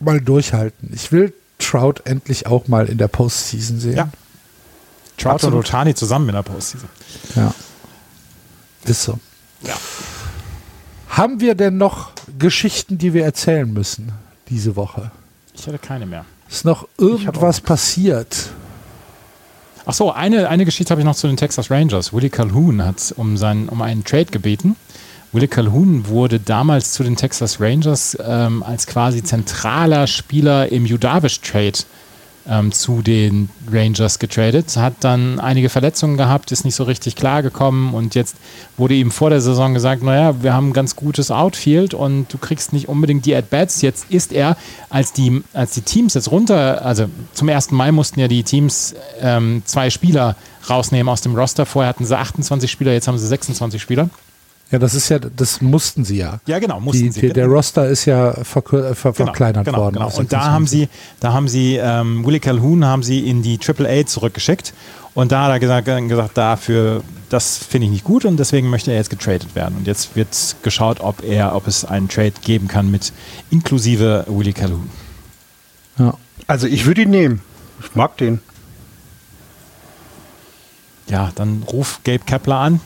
mal durchhalten. Ich will Trout endlich auch mal in der Postseason sehen. Ja. Trout und Otani zusammen in der Postseason. Ja. Ist so. Ja. Haben wir denn noch Geschichten, die wir erzählen müssen diese Woche? Ich hatte keine mehr. Ist noch irgendwas passiert? Ach so, eine, eine Geschichte habe ich noch zu den Texas Rangers. Willie Calhoun hat um, seinen, um einen Trade gebeten. Willie Calhoun wurde damals zu den Texas Rangers ähm, als quasi zentraler Spieler im Judavish-Trade ähm, zu den Rangers getradet, hat dann einige Verletzungen gehabt, ist nicht so richtig klargekommen und jetzt wurde ihm vor der Saison gesagt, naja, wir haben ein ganz gutes Outfield und du kriegst nicht unbedingt die At-Bats. Jetzt ist er, als die, als die Teams jetzt runter, also zum 1. Mai mussten ja die Teams ähm, zwei Spieler rausnehmen aus dem Roster. Vorher hatten sie 28 Spieler, jetzt haben sie 26 Spieler. Ja, das ist ja, das mussten sie ja. Ja, genau, mussten Die, sie. die, der Roster ist ja verkür- äh, ver Genau, verkleinert genau, worden. Genau. Und da 26. haben sie, da haben sie ähm, Willie Calhoun haben sie in die AAA zurückgeschickt. Und da hat er gesagt, äh, gesagt dafür, das finde ich nicht gut und deswegen möchte er jetzt getradet werden. Und jetzt wird geschaut, ob er, ob es einen Trade geben kann mit inklusive Willie Calhoun. Ja. Also ich würde ihn nehmen. Ich mag den. Ja, dann ruf Gabe Kepler an,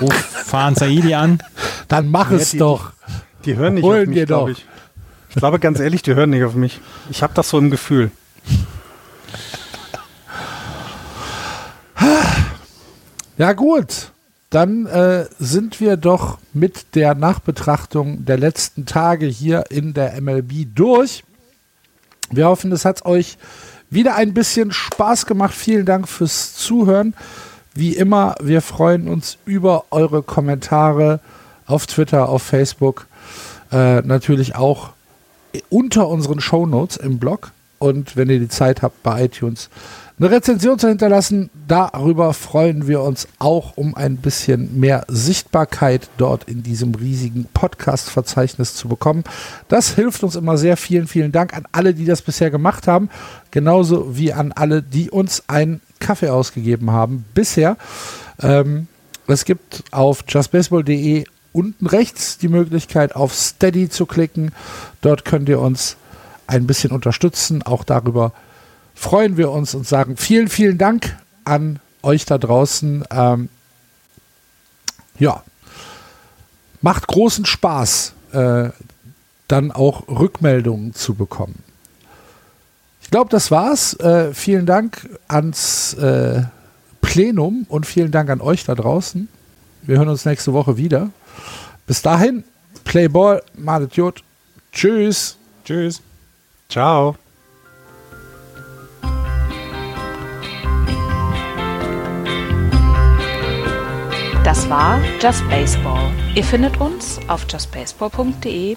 ruf Fahan Saidi an. Dann mach es die- doch. Die hören nicht Holen auf mich, wir glaube ich. Ich glaube ganz ehrlich, die hören nicht auf mich. Ich habe das so im Gefühl. Ja, gut. dann äh, sind wir doch mit der Nachbetrachtung der letzten Tage hier in der MLB durch. Wir hoffen, es hat euch wieder ein bisschen Spaß gemacht. Vielen Dank fürs Zuhören. Wie immer, wir freuen uns über eure Kommentare auf Twitter, auf Facebook, äh, natürlich auch unter unseren Shownotes im Blog und wenn ihr die Zeit habt bei iTunes eine Rezension zu hinterlassen. Darüber freuen wir uns auch um ein bisschen mehr Sichtbarkeit dort in diesem riesigen Podcast-Verzeichnis zu bekommen. Das hilft uns immer sehr. Vielen, vielen Dank an alle, die das bisher gemacht haben. Genauso wie an alle, die uns einen Kaffee ausgegeben haben bisher. Ähm, es gibt auf justbaseball.de unten rechts die Möglichkeit, auf Steady zu klicken. Dort könnt ihr uns ein bisschen unterstützen. Auch darüber freuen wir uns und sagen vielen, vielen Dank an euch da draußen. Ähm, ja, macht großen Spaß, äh, dann auch Rückmeldungen zu bekommen. Ich glaube, das war's. Äh, vielen Dank ans äh, Plenum und vielen Dank an euch da draußen. Wir hören uns nächste Woche wieder. Bis dahin, Playball, Madet Jod. Tschüss. Tschüss. Ciao. Das war Just Baseball. Ihr findet uns auf justbaseball.de,